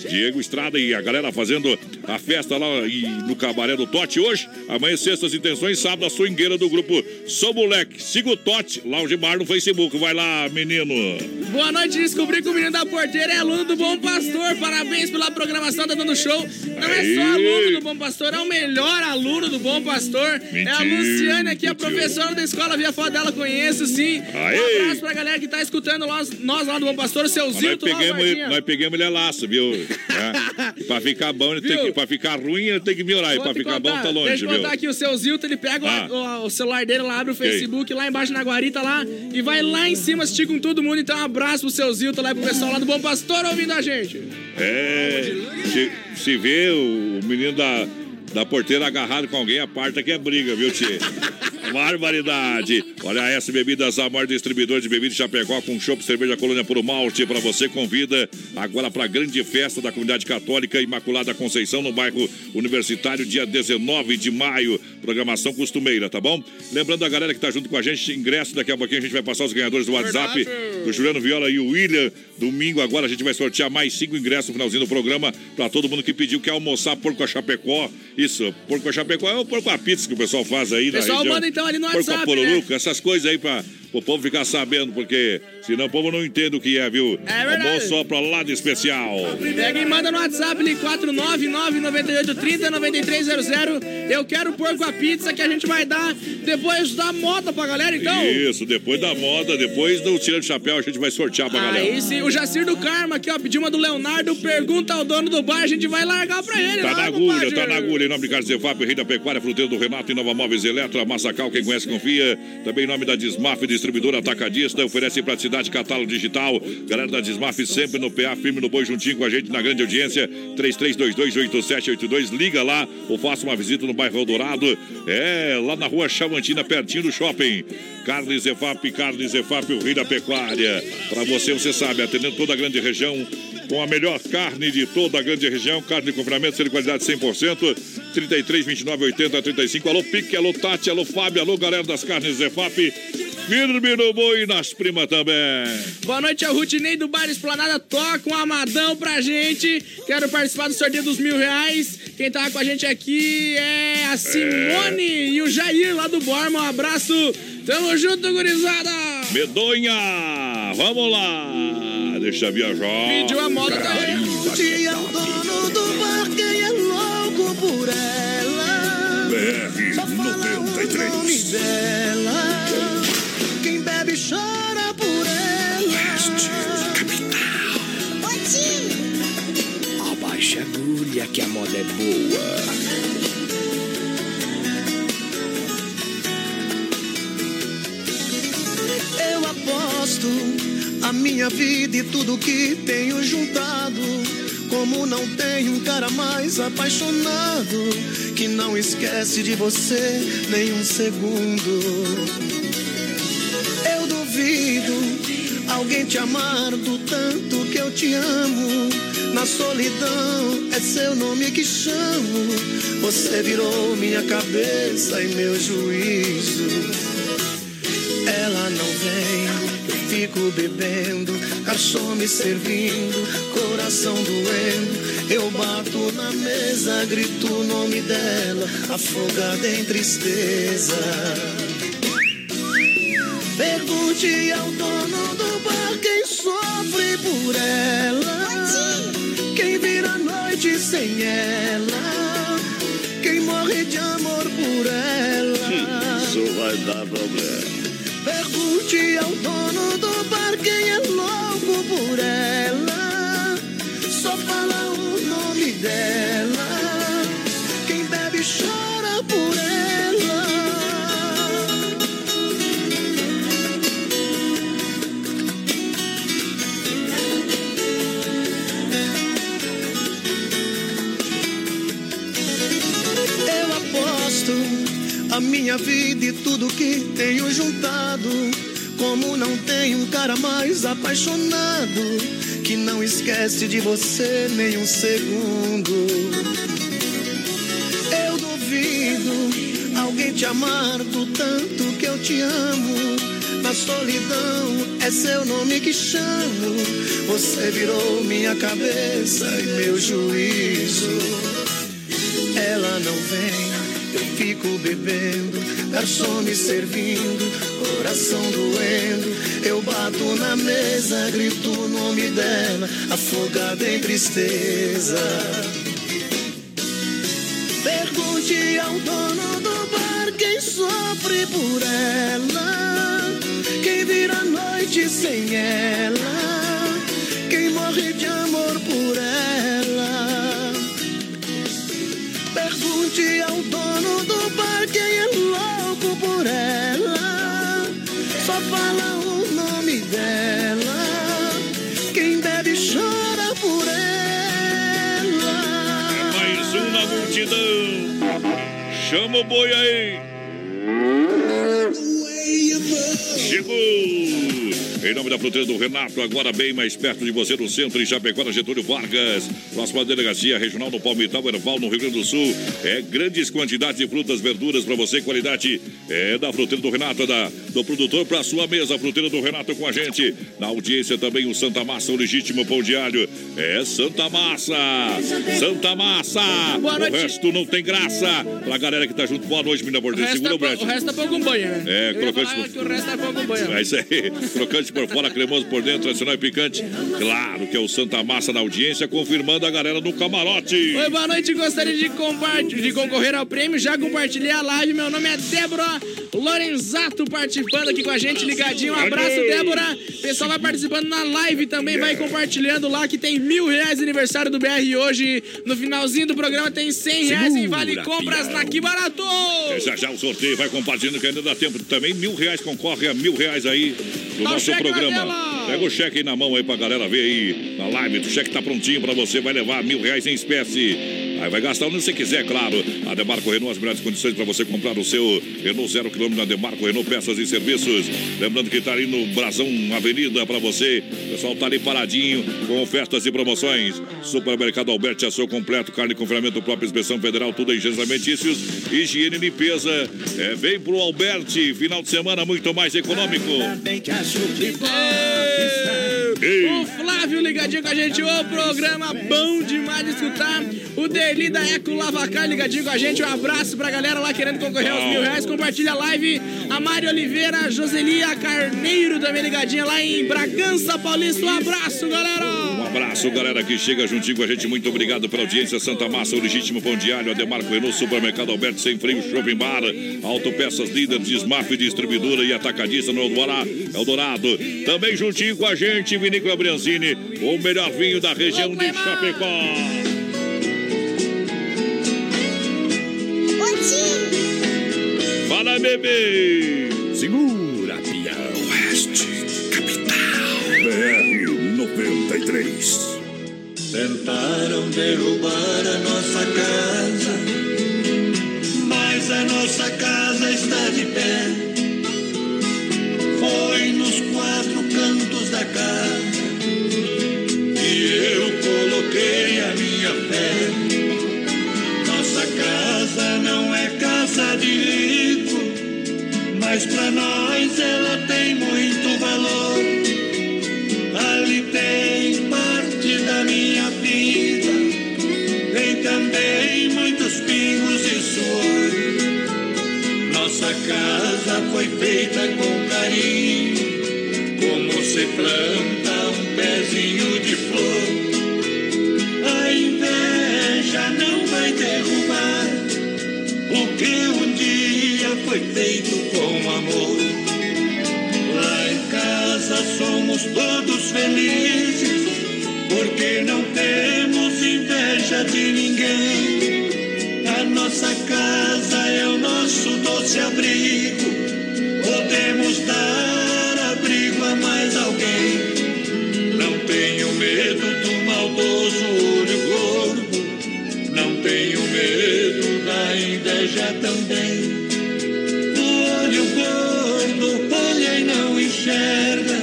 Diego Estrada e a galera fazendo a festa lá e no cabaré do Tote hoje. Amanhã, sextas intenções, sábado, a swingueira do grupo Sou Moleque. Siga o Tote, Laudibar no Facebook. Vai lá, menino. Boa noite, descobri que o menino da porteira é aluno do Bom Pastor. Parabéns pela programação, tá dando show. Não é só aluno do Bom Pastor, é o melhor aluno do Bom Pastor. é a Luciane aqui, a professora da escola. Vi a foto dela, conheço sim. Aê. Um abraço pra galera que tá escutando nós, nós lá do Bom Pastor, o seu Mas nós Zilton lá, o pegamos, Varginha. nós pegamos ele a laço, viu? [laughs] É. Pra ficar bom, ele tem que, pra ficar ruim, ele tem que melhorar. E pra ficar bom, contar, tá longe, Deixa eu viu? contar aqui, o seu Zilton, ele pega o- Ah. o, o celular dele lá, abre o? Facebook, lá embaixo na guarita lá, e vai lá em cima assistir com todo mundo. Então, um abraço pro seu Zilton lá e pro pessoal lá do Bom Pastor ouvindo a gente. É, se, se vê o menino da, da porteira agarrado com alguém, aparta que é briga, viu, Tchê? Barbaridade! Olha, a S Bebidas, a maior distribuidor de bebidas Chapecó com chopp, cerveja colônia por malte para você. Convida agora para a grande festa da comunidade católica Imaculada Conceição no bairro Universitário, dia 19 de maio. Programação costumeira, tá bom? Lembrando a galera que tá junto com a gente, ingresso daqui a pouquinho a gente vai passar os ganhadores do WhatsApp do Juliano Viola e o William. Domingo agora a gente vai sortear mais cinco ingressos no finalzinho do programa para todo mundo que pediu que almoçar porco a Chapecó. Isso, porco a Chapecó é o porco a pizza que o pessoal faz aí na Pessoal, região. Então ali no porco WhatsApp, a poruruca, essas coisas aí para o povo ficar sabendo, porque senão o povo não entende o que é, viu? É verdade. Almoço só pra lá de especial. Pega e manda no WhatsApp ali 49998309300. Eu quero porco a pizza que a gente vai dar depois da moda pra galera, então. Isso, depois da moda, depois do tira de chapéu, a gente vai sortear pra galera. Aí sim, o Jacir do Karma aqui, ó, pediu uma do Leonardo, pergunta ao dono do bar, a gente vai largar pra ele. Tá lá, na agulha, compadre. tá na agulha. Em nome de Carlos Zefap, Rei da Pecuária, Fruteiro do Renato e Nova Móveis Eletro, Massacal, quem conhece, confia. Também em nome da Desmaf, distribuidora atacadista, oferece praticidade, catálogo digital. Galera da Desmaf sempre no PA, firme no boi, juntinho com a gente na grande audiência. 33228782, liga lá ou faça uma visita no bairro Eldorado. É, lá na rua Chavantina, pertinho do shopping. Carne Zefap, Carne Zefap, o Rei da Pecuária. Pra você, você sabe, atendendo toda a grande região com a melhor carne de toda a grande região, carne de confinamento, de qualidade 100%, 33, 29, 80, 35. Alô, Pique, alô, Tati, alô, Fábio, alô, galera das carnes Zefap. Firme no boi e nas primas também. Boa noite, é o Rutinei do Bar Esplanada. Toca um amadão pra gente. Quero participar do sorteio dos mil reais. Quem tá com a gente aqui é a Simone e o Jair lá do Borma. Um abraço. Tamo junto, gurizada. Medonha, vamos lá. Deixa viajar. Pediu a moda tá aí. Um dia o dono do bar quem é louco por ela. BR 93. O nome dela. Quem bebe chora por ela. Oeste, capital. Abaixa a agulha que a moda é boa. Eu aposto a minha vida e tudo que tenho juntado. Como não tem um cara mais apaixonado que não esquece de você nem um segundo. Eu duvido alguém te amar do tanto que eu te amo. Na solidão é seu nome que chamo. Você virou minha cabeça e meu juízo. Ela não vem, eu fico bebendo, garçom me servindo, coração doendo. Eu bato na mesa, grito o nome dela, afogada em tristeza. Pergunte ao dono do bar quem sofre por ela. Quem vira a noite sem ela. Quem morre de amor por ela. Isso vai dar problema. Pergunte ao dono do bar quem é minha vida e tudo que tenho juntado. Como não tem um cara mais apaixonado que não esquece de você nem um segundo. Eu duvido alguém te amar do tanto que eu te amo. Na solidão é seu nome que chamo. Você virou minha cabeça e meu juízo. Ela não vem, eu fico bebendo, garçom me servindo, coração doendo. Eu bato na mesa, grito o nome dela, afogada em tristeza. Pergunte ao dono do bar quem sofre por ela, quem vira a noite sem ela, quem morre de amor por ela. Pergunte ao dono fala o nome dela. Quem bebe chora por ela. Mais um na multidão. Chama o boi aí. Chegou! Em nome da fruteira do Renato, agora bem mais perto de você, no centro, em Chapecó, na Getúlio Vargas. Próxima delegacia regional no Palmital, Erval, no Rio Grande do Sul. É grandes quantidades de frutas, verduras para você, qualidade é da fruteira do Renato, é da, do produtor para sua mesa. Fruteira do Renato com a gente. Na audiência também o Santa Massa, o legítimo pão de alho. É Santa Massa! Santa Massa! Boa noite. O resto não tem graça. Pra galera que tá junto, boa noite, menina resto, Segura é, o Brett. o resto é pouco banho, né? É, crocante o resto é pouco banho. É isso aí. Crocante por fora, cremoso por dentro, tradicional e picante. Claro que é o Santa Massa na audiência, confirmando a galera no camarote. Oi, boa noite. Gostaria de, de concorrer ao prêmio. Já compartilhei a live. Meu nome é Débora Lorenzato participando aqui com a gente, ligadinho. Um abraço. Débora. Pessoal vai participando na live também, vai compartilhando lá que tem mil reais aniversário do BR hoje. No finalzinho do programa tem cem reais em vale compras na Que Barato. Já já o sorteio vai compartilhando que ainda dá tempo. Também mil reais concorre a mil reais aí do o nosso na programa. Pega o cheque aí na mão aí pra galera ver aí na live. O cheque tá prontinho pra você, vai levar mil reais em espécie. Aí vai gastar onde você quiser, claro. A Demarco Renault, as melhores condições para você comprar o seu Renault zero quilômetro na Demarco Renault, peças e serviços. Lembrando que tá ali no Brasão Avenida para você. O pessoal tá ali paradinho com ofertas e promoções. Supermercado Alberti, açougue completo, carne confinamento próprio, inspeção federal, tudo em higiene alimentícios, higiene e limpeza. É, vem pro Alberti, final de semana muito mais econômico. Ei. O Flávio ligadinho com a gente, o programa bom demais de escutar. O Derli da Eco Lavacar ligadinho com a gente. Um abraço pra galera lá querendo concorrer aos mil reais. Compartilha a live. A Mari Oliveira, a Joselia Carneiro também ligadinha lá em Bragança Paulista. Um abraço, galera! Um abraço, galera que chega juntinho com a gente. Muito obrigado pela audiência. Santa Massa, o legítimo pão diário, Ademarco Renault, Supermercado Alberto Sem Freio, Shopping Bar, Autopeças Líder, Desmaf, Distribuidora e Atacadista no Eldorado. Eldorado. Também juntinho com a gente, Vinícola Brianzini, o melhor vinho da região de Chapecó. Fala, bebê! Segura, pião. Oeste. 93. Tentaram derrubar a nossa casa, mas a nossa casa está de pé. Foi nos quatro cantos da casa casa foi feita com carinho, como se planta um pezinho de flor. A inveja não vai derrubar o que um dia foi feito com amor. Lá em casa somos todos felizes, porque não temos inveja de ninguém. A nossa casa doce abrigo, podemos dar abrigo a mais alguém. Não tenho medo do maldoso olho gordo, não tenho medo da inveja também. O olho gordo olha e não enxerga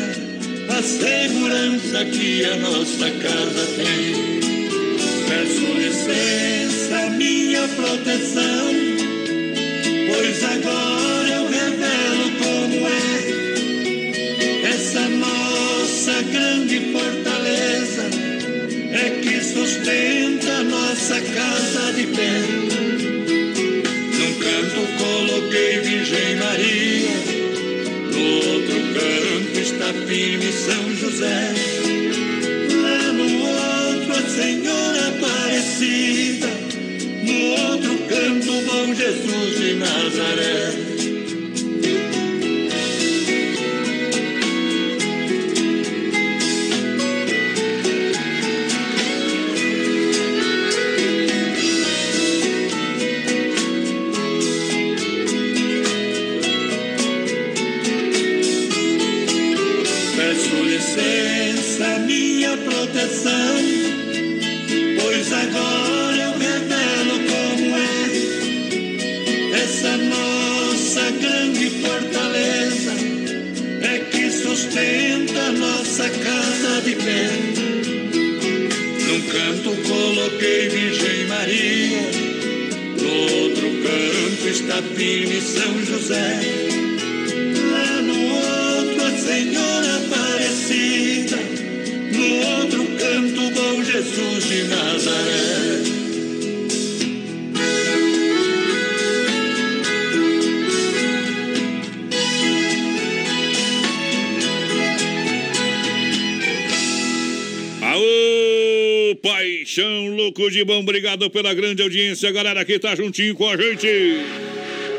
a segurança que a nossa casa tem. Peço licença, minha proteção, grande fortaleza é que sustenta nossa casa de pé. Num canto coloquei Virgem Maria, no outro canto está firme São José. Lá no outro a Senhora Aparecida, no outro canto Bom Jesus de Nazaré. Casa de pé. Num canto coloquei Virgem Maria, no outro canto está firme São José. Lá no outro a Senhora Aparecida, no outro canto Bom Jesus de Nazaré. De bom, obrigado pela grande audiência, galera que tá juntinho com a gente.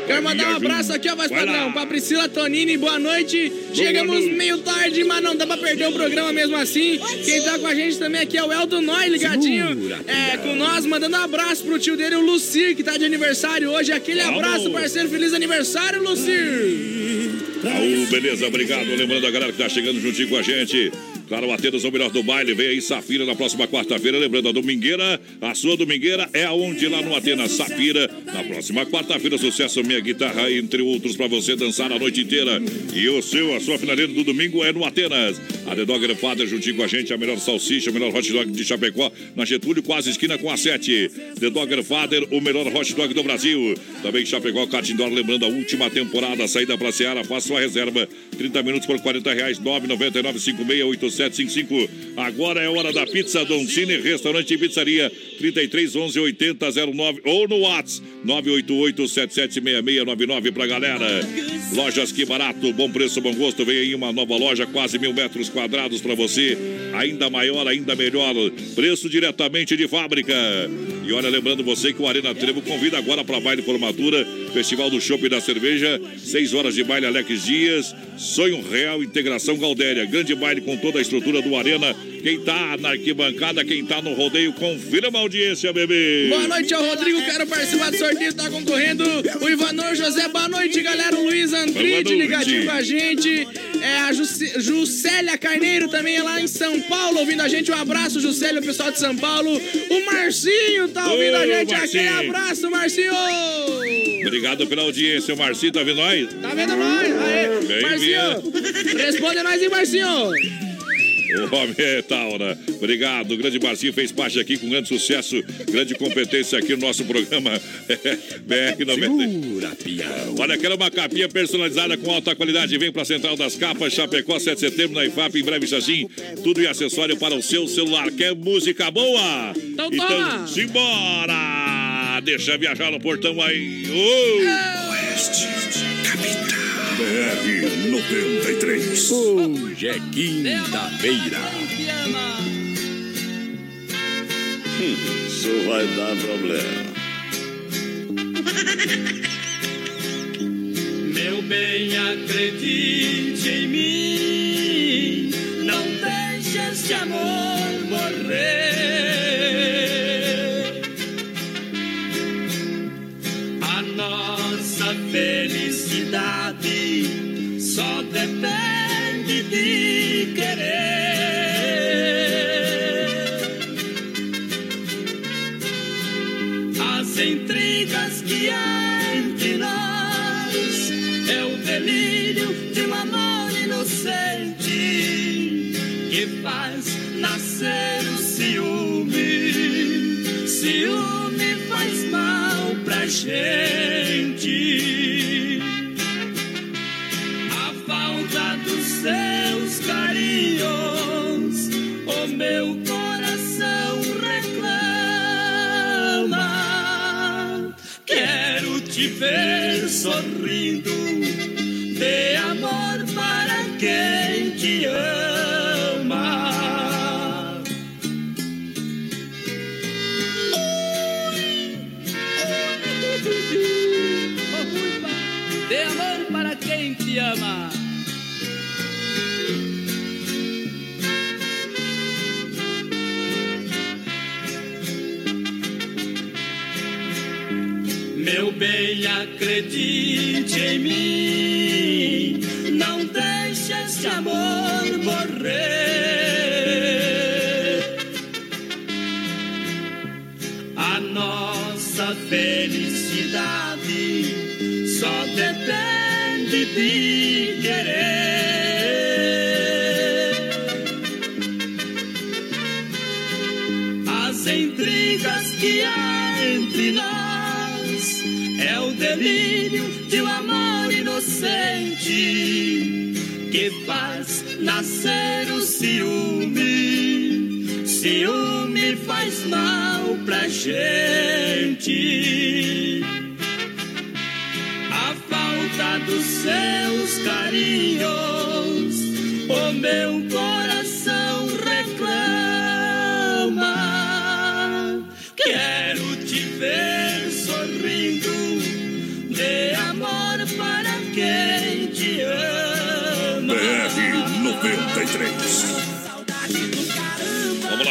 Quero mandar um abraço aqui, ó, voz padrão, pra Priscila Tonini, boa noite. Chegamos noite. meio tarde, mas não dá pra perder o programa mesmo assim. Quem tá com a gente também aqui é o Elton Noy, ligadinho é, com nós, mandando um abraço pro tio dele, o Lucir, que tá de aniversário hoje. Aquele Vamos. abraço, parceiro, feliz aniversário, Lucir. Aô, beleza, obrigado. Lembrando a galera que tá chegando juntinho com a gente. Claro, Atenas, o melhor do baile. Vem aí, Safira, na próxima quarta-feira. Lembrando, a domingueira, a sua domingueira é aonde? Lá no Atenas Safira. Na próxima quarta-feira, sucesso Minha Guitarra, entre outros, pra você dançar a noite inteira. E o seu, a sua finaleira do domingo é no Atenas. A The Dogger Father juntinho com a gente, a melhor salsicha, o melhor hot dog de Chapecó, na Getúlio, quase esquina com a 7. The Dogger Father, o melhor hot dog do Brasil. Também Chapecó, Catindor, lembrando a última temporada, saída pra Seara, faça sua reserva. 30 minutos por 40 reais, 999 568755. Agora é hora da pizza Don Cine, restaurante e pizzaria 33 11 80 09 ou no WhatsApp 988 776699 pra galera. Lojas Que Barato, bom preço, bom gosto. Vem aí uma nova loja, quase mil metros quadrados pra você. Ainda maior, ainda melhor. Preço diretamente de fábrica. E olha, lembrando você que o Arena Trevo convida agora para baile formatura, Festival do Chopp e da Cerveja, 6 horas de baile Alex Dias, Sonho Real, Integração Galdéria, grande baile com toda a estrutura do Arena. Quem tá na arquibancada, quem tá no rodeio, confirma a audiência, bebê. Boa noite ao Rodrigo, quero participar do sorteio, tá concorrendo. O Ivanor José, boa noite, galera. O Luiz Mantride ligadinho com a gente. É a Jusce- Juscelia Carneiro também é lá em São Paulo ouvindo a gente. Um abraço, Juscelia, o pessoal de São Paulo. O Marcinho tá ouvindo Ô, a gente. Marcinho. Aquele abraço, Marcinho. Obrigado pela audiência, o Marcinho, tá vendo nós? Tá vendo nós? Aê, Bem Marcinho. Responde nós aí, Marcinho. O homem é tal, né? Obrigado. O grande Marcinho fez parte aqui com grande sucesso, grande competência aqui no nosso programa [laughs] BR 90. Olha, quero uma capinha personalizada com alta qualidade. Vem pra Central das Capas, Chapecó, 7 de setembro, na IFAP, em breve assim. Tudo em acessório para o seu celular. Quer música boa? Então Então, simbora! Deixa viajar no portão aí. Ô! Oeste, capital. BR 93. Hoje é quinta-feira. Hum, isso vai dar problema. Meu bem, acredite em mim. Não deixe este amor morrer. Felicidade só depende de querer. As intrigas que há entre nós é o delírio de um amor inocente que faz nascer o ciúme. Ciúme faz mal pra gente. Ver sorrindo, dê amor para quem acredite em mim. Não deixe esse amor morrer. A nossa felicidade só depende de o delírio de um amor inocente que faz nascer o ciúme. Ciúme faz mal pra gente. A falta dos seus carinhos, o meu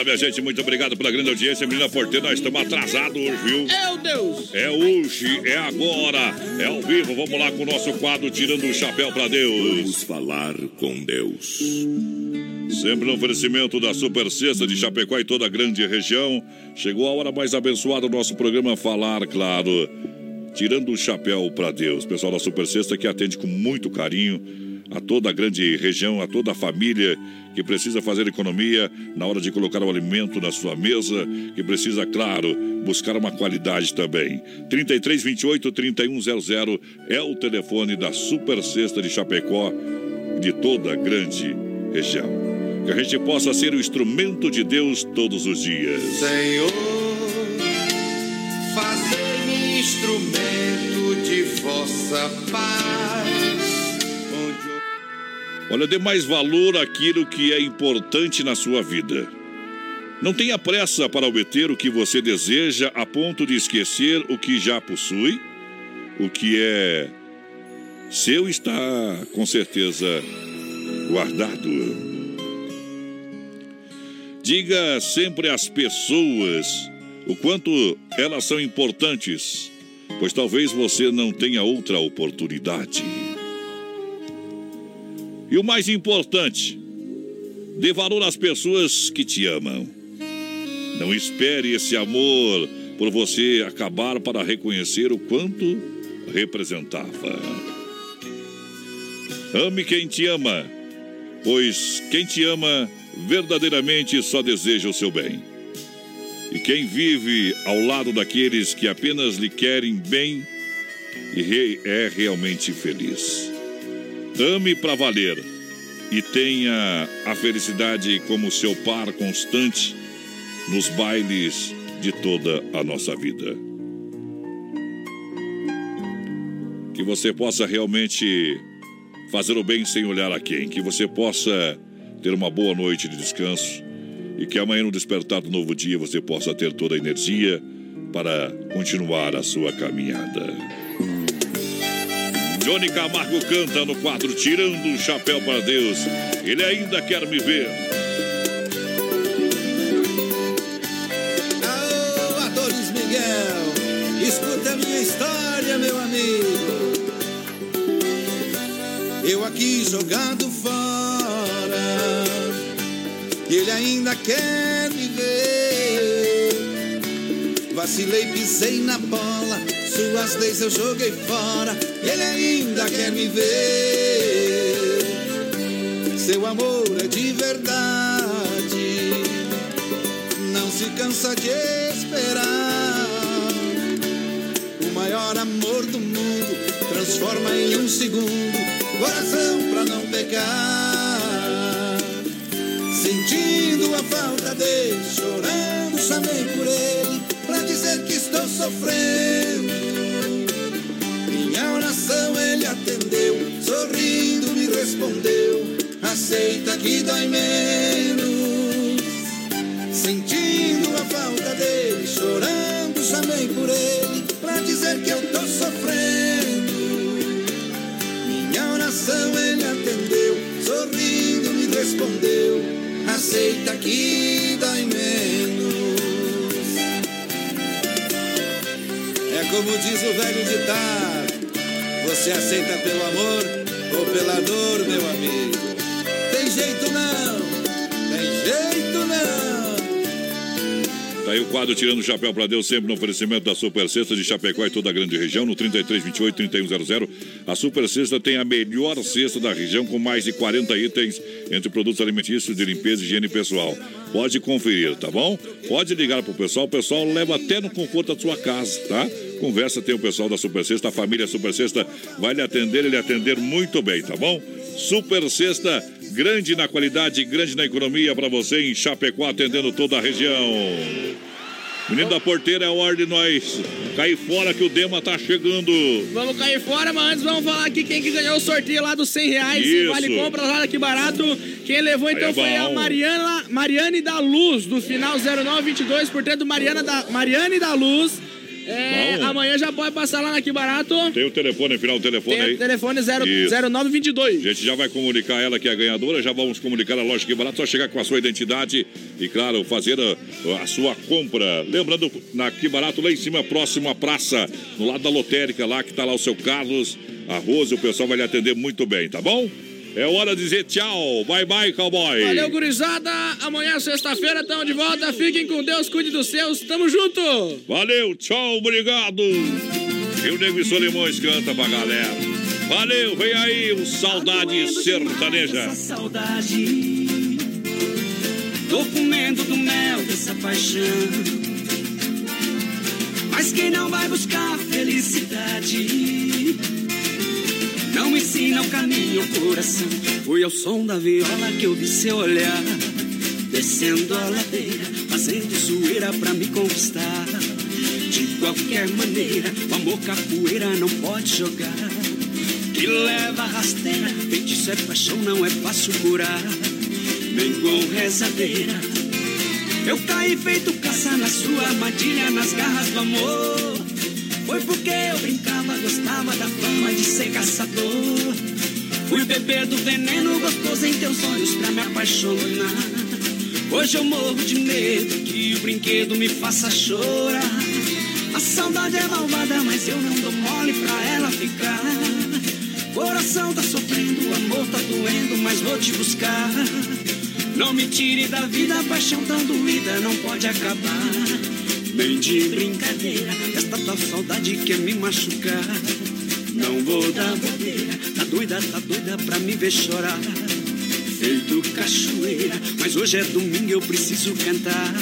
lá, minha gente. Muito obrigado pela grande audiência. Menina Porteira, nós estamos atrasados hoje, viu? Meu Deus! É hoje, é agora, é ao vivo. Vamos lá com o nosso quadro Tirando o Chapéu pra Deus. Vamos falar com Deus. Sempre no oferecimento da Super Sexta de Chapecó e toda a grande região. Chegou a hora mais abençoada do nosso programa Falar, claro. Tirando o chapéu pra Deus. Pessoal da Super Sexta que atende com muito carinho a toda a grande região, a toda a família que precisa fazer economia na hora de colocar o alimento na sua mesa, que precisa, claro, buscar uma qualidade também. 33 28 3100 é o telefone da Super Sexta de Chapecó de toda a grande região. Que a gente possa ser o instrumento de Deus todos os dias. Senhor, fazei-me instrumento de vossa paz. Olha, dê mais valor àquilo que é importante na sua vida. Não tenha pressa para obter o que você deseja a ponto de esquecer o que já possui. O que é seu está, com certeza, guardado. Diga sempre às pessoas o quanto elas são importantes, pois talvez você não tenha outra oportunidade. E o mais importante, dê valor às pessoas que te amam. Não espere esse amor por você acabar para reconhecer o quanto representava. Ame quem te ama, pois quem te ama verdadeiramente só deseja o seu bem. E quem vive ao lado daqueles que apenas lhe querem bem é realmente feliz. Ame para valer e tenha a felicidade como seu par constante nos bailes de toda a nossa vida. Que você possa realmente fazer o bem sem olhar a quem, que você possa ter uma boa noite de descanso e que amanhã no despertar do novo dia você possa ter toda a energia para continuar a sua caminhada. Johnny Camargo canta no quadro Tirando o Chapéu para Deus. Ele ainda quer me ver. Alô, Adonis Miguel, escuta a minha história, meu amigo. Eu aqui jogado fora, ele ainda quer me ver. Vacilei, pisei na bola, suas leis eu joguei fora, ele ainda quer me ver. Seu amor é de verdade, não se cansa de esperar. O maior amor do mundo transforma em um segundo coração pra não pecar. Sentindo a falta dele, chorando, chamei por ele pra dizer que estou sofrendo. Respondeu: Aceita que dói menos. Sentindo a falta dele, chorando, chamei por ele pra dizer que eu tô sofrendo. Minha oração ele atendeu, sorrindo me respondeu: Aceita que dói menos. É como diz o velho ditado: Você aceita pelo amor ou meu amigo? Tem jeito não, aí o quadro Tirando o Chapéu para Deus, sempre no oferecimento da Super Sexta de Chapecó e toda a grande região, no 3328-3100. A Super Sexta tem a melhor cesta da região, com mais de 40 itens entre produtos alimentícios de limpeza e higiene pessoal. Pode conferir, tá bom? Pode ligar pro pessoal, o pessoal leva até no conforto da sua casa, tá? Conversa, tem o pessoal da Super Sexta, a família Super Sexta vai lhe atender, ele atender muito bem, tá bom? Super Sexta, grande na qualidade, grande na economia para você em Chapecó, atendendo toda a região. Menino da porteira é hora de nós cair fora que o Dema tá chegando. Vamos cair fora, mas antes vamos falar aqui quem que ganhou o sorteio lá dos 100 reais. Isso. Vale compra lá aqui barato. Quem levou então é foi a. Mariana, Mariane da Luz, do final 0922. Portanto, Mariana da, Mariane da Luz. É, Bom. amanhã já pode passar lá na que barato. Tem o telefone, final do telefone Tem aí. o telefone zero- Isso. 0922. A gente já vai comunicar ela que é a ganhadora, já vamos comunicar a loja que barato, só chegar com a sua identidade e, claro, fazer a, a sua compra. Lembrando, na que barato, lá em cima, próximo à praça, no lado da lotérica, lá que tá lá o seu Carlos, a Rose, o pessoal vai lhe atender muito bem, tá bom? É hora de dizer tchau. Bye, bye, cowboy. Valeu, gurizada. Amanhã, sexta-feira, estamos de volta. Fiquem com Deus, cuide dos seus. Tamo junto. Valeu, tchau, obrigado. E o Nego e Solimões canta pra galera. Valeu, vem aí o Saudade Sertaneja. Essa saudade Tô comendo do mel dessa paixão Mas quem não vai buscar felicidade Não ensina o caminho, o coração Foi ao som da viola que eu vi seu olhar Descendo a ladeira Fazendo zoeira pra me conquistar De qualquer maneira O amor capoeira não pode jogar que leva rasteira. Feitiço é paixão, não é fácil curar. Vem com rezadeira. Eu caí feito caça na sua armadilha, nas garras do amor. Foi porque eu brincava, gostava da fama de ser caçador. Fui beber do veneno gostoso em teus olhos pra me apaixonar. Hoje eu morro de medo que o brinquedo me faça chorar. A saudade é malvada, mas eu não dou mole pra ela ficar. Coração tá sofrendo, amor tá doendo, mas vou te buscar. Não me tire da vida, a paixão tão doída não pode acabar. Nem de brincadeira, tal saudade quer me machucar. Não vou dar bobeira, tá doida, tá doida pra me ver chorar. Feito cachoeira, mas hoje é domingo eu preciso cantar.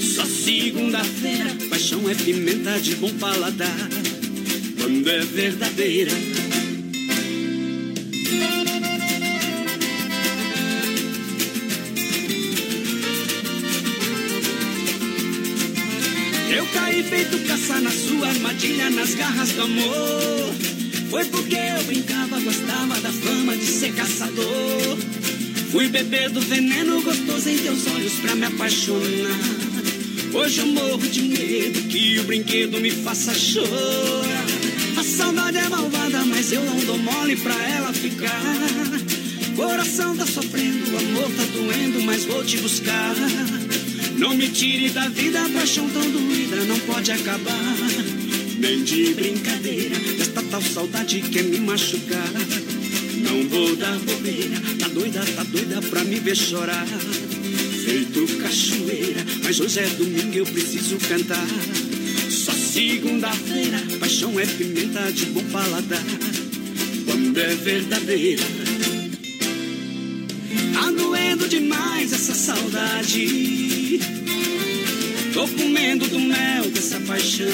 Só segunda-feira, paixão é pimenta de bom paladar. Quando é verdadeira. Caí feito caça na sua armadilha, nas garras do amor. Foi porque eu brincava, gostava da fama de ser caçador. Fui beber do veneno gostoso em teus olhos pra me apaixonar. Hoje eu morro de medo que o brinquedo me faça chorar. A saudade é malvada, mas eu não dou mole pra ela ficar. Coração tá sofrendo, amor tá doendo, mas vou te buscar. Não me tire da vida, a paixão tão doída não pode acabar. Nem de brincadeira, esta tal saudade quer me machucar. Não vou dar bobeira, tá doida, tá doida pra me ver chorar. Feito cachoeira, mas hoje é domingo eu preciso cantar. Só segunda-feira, paixão é pimenta de bom paladar. Quando é verdadeira, demais essa saudade. Tô comendo do mel dessa paixão.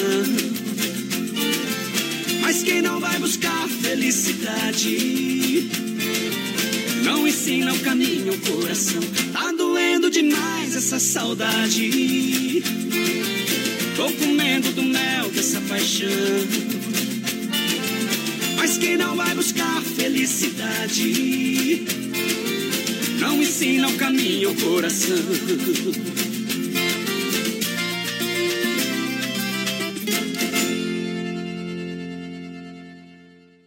Mas quem não vai buscar felicidade não ensina o caminho ao coração. Tá doendo demais essa saudade. Tô comendo do mel dessa paixão. Mas quem não vai buscar felicidade não ensina o caminho ao coração.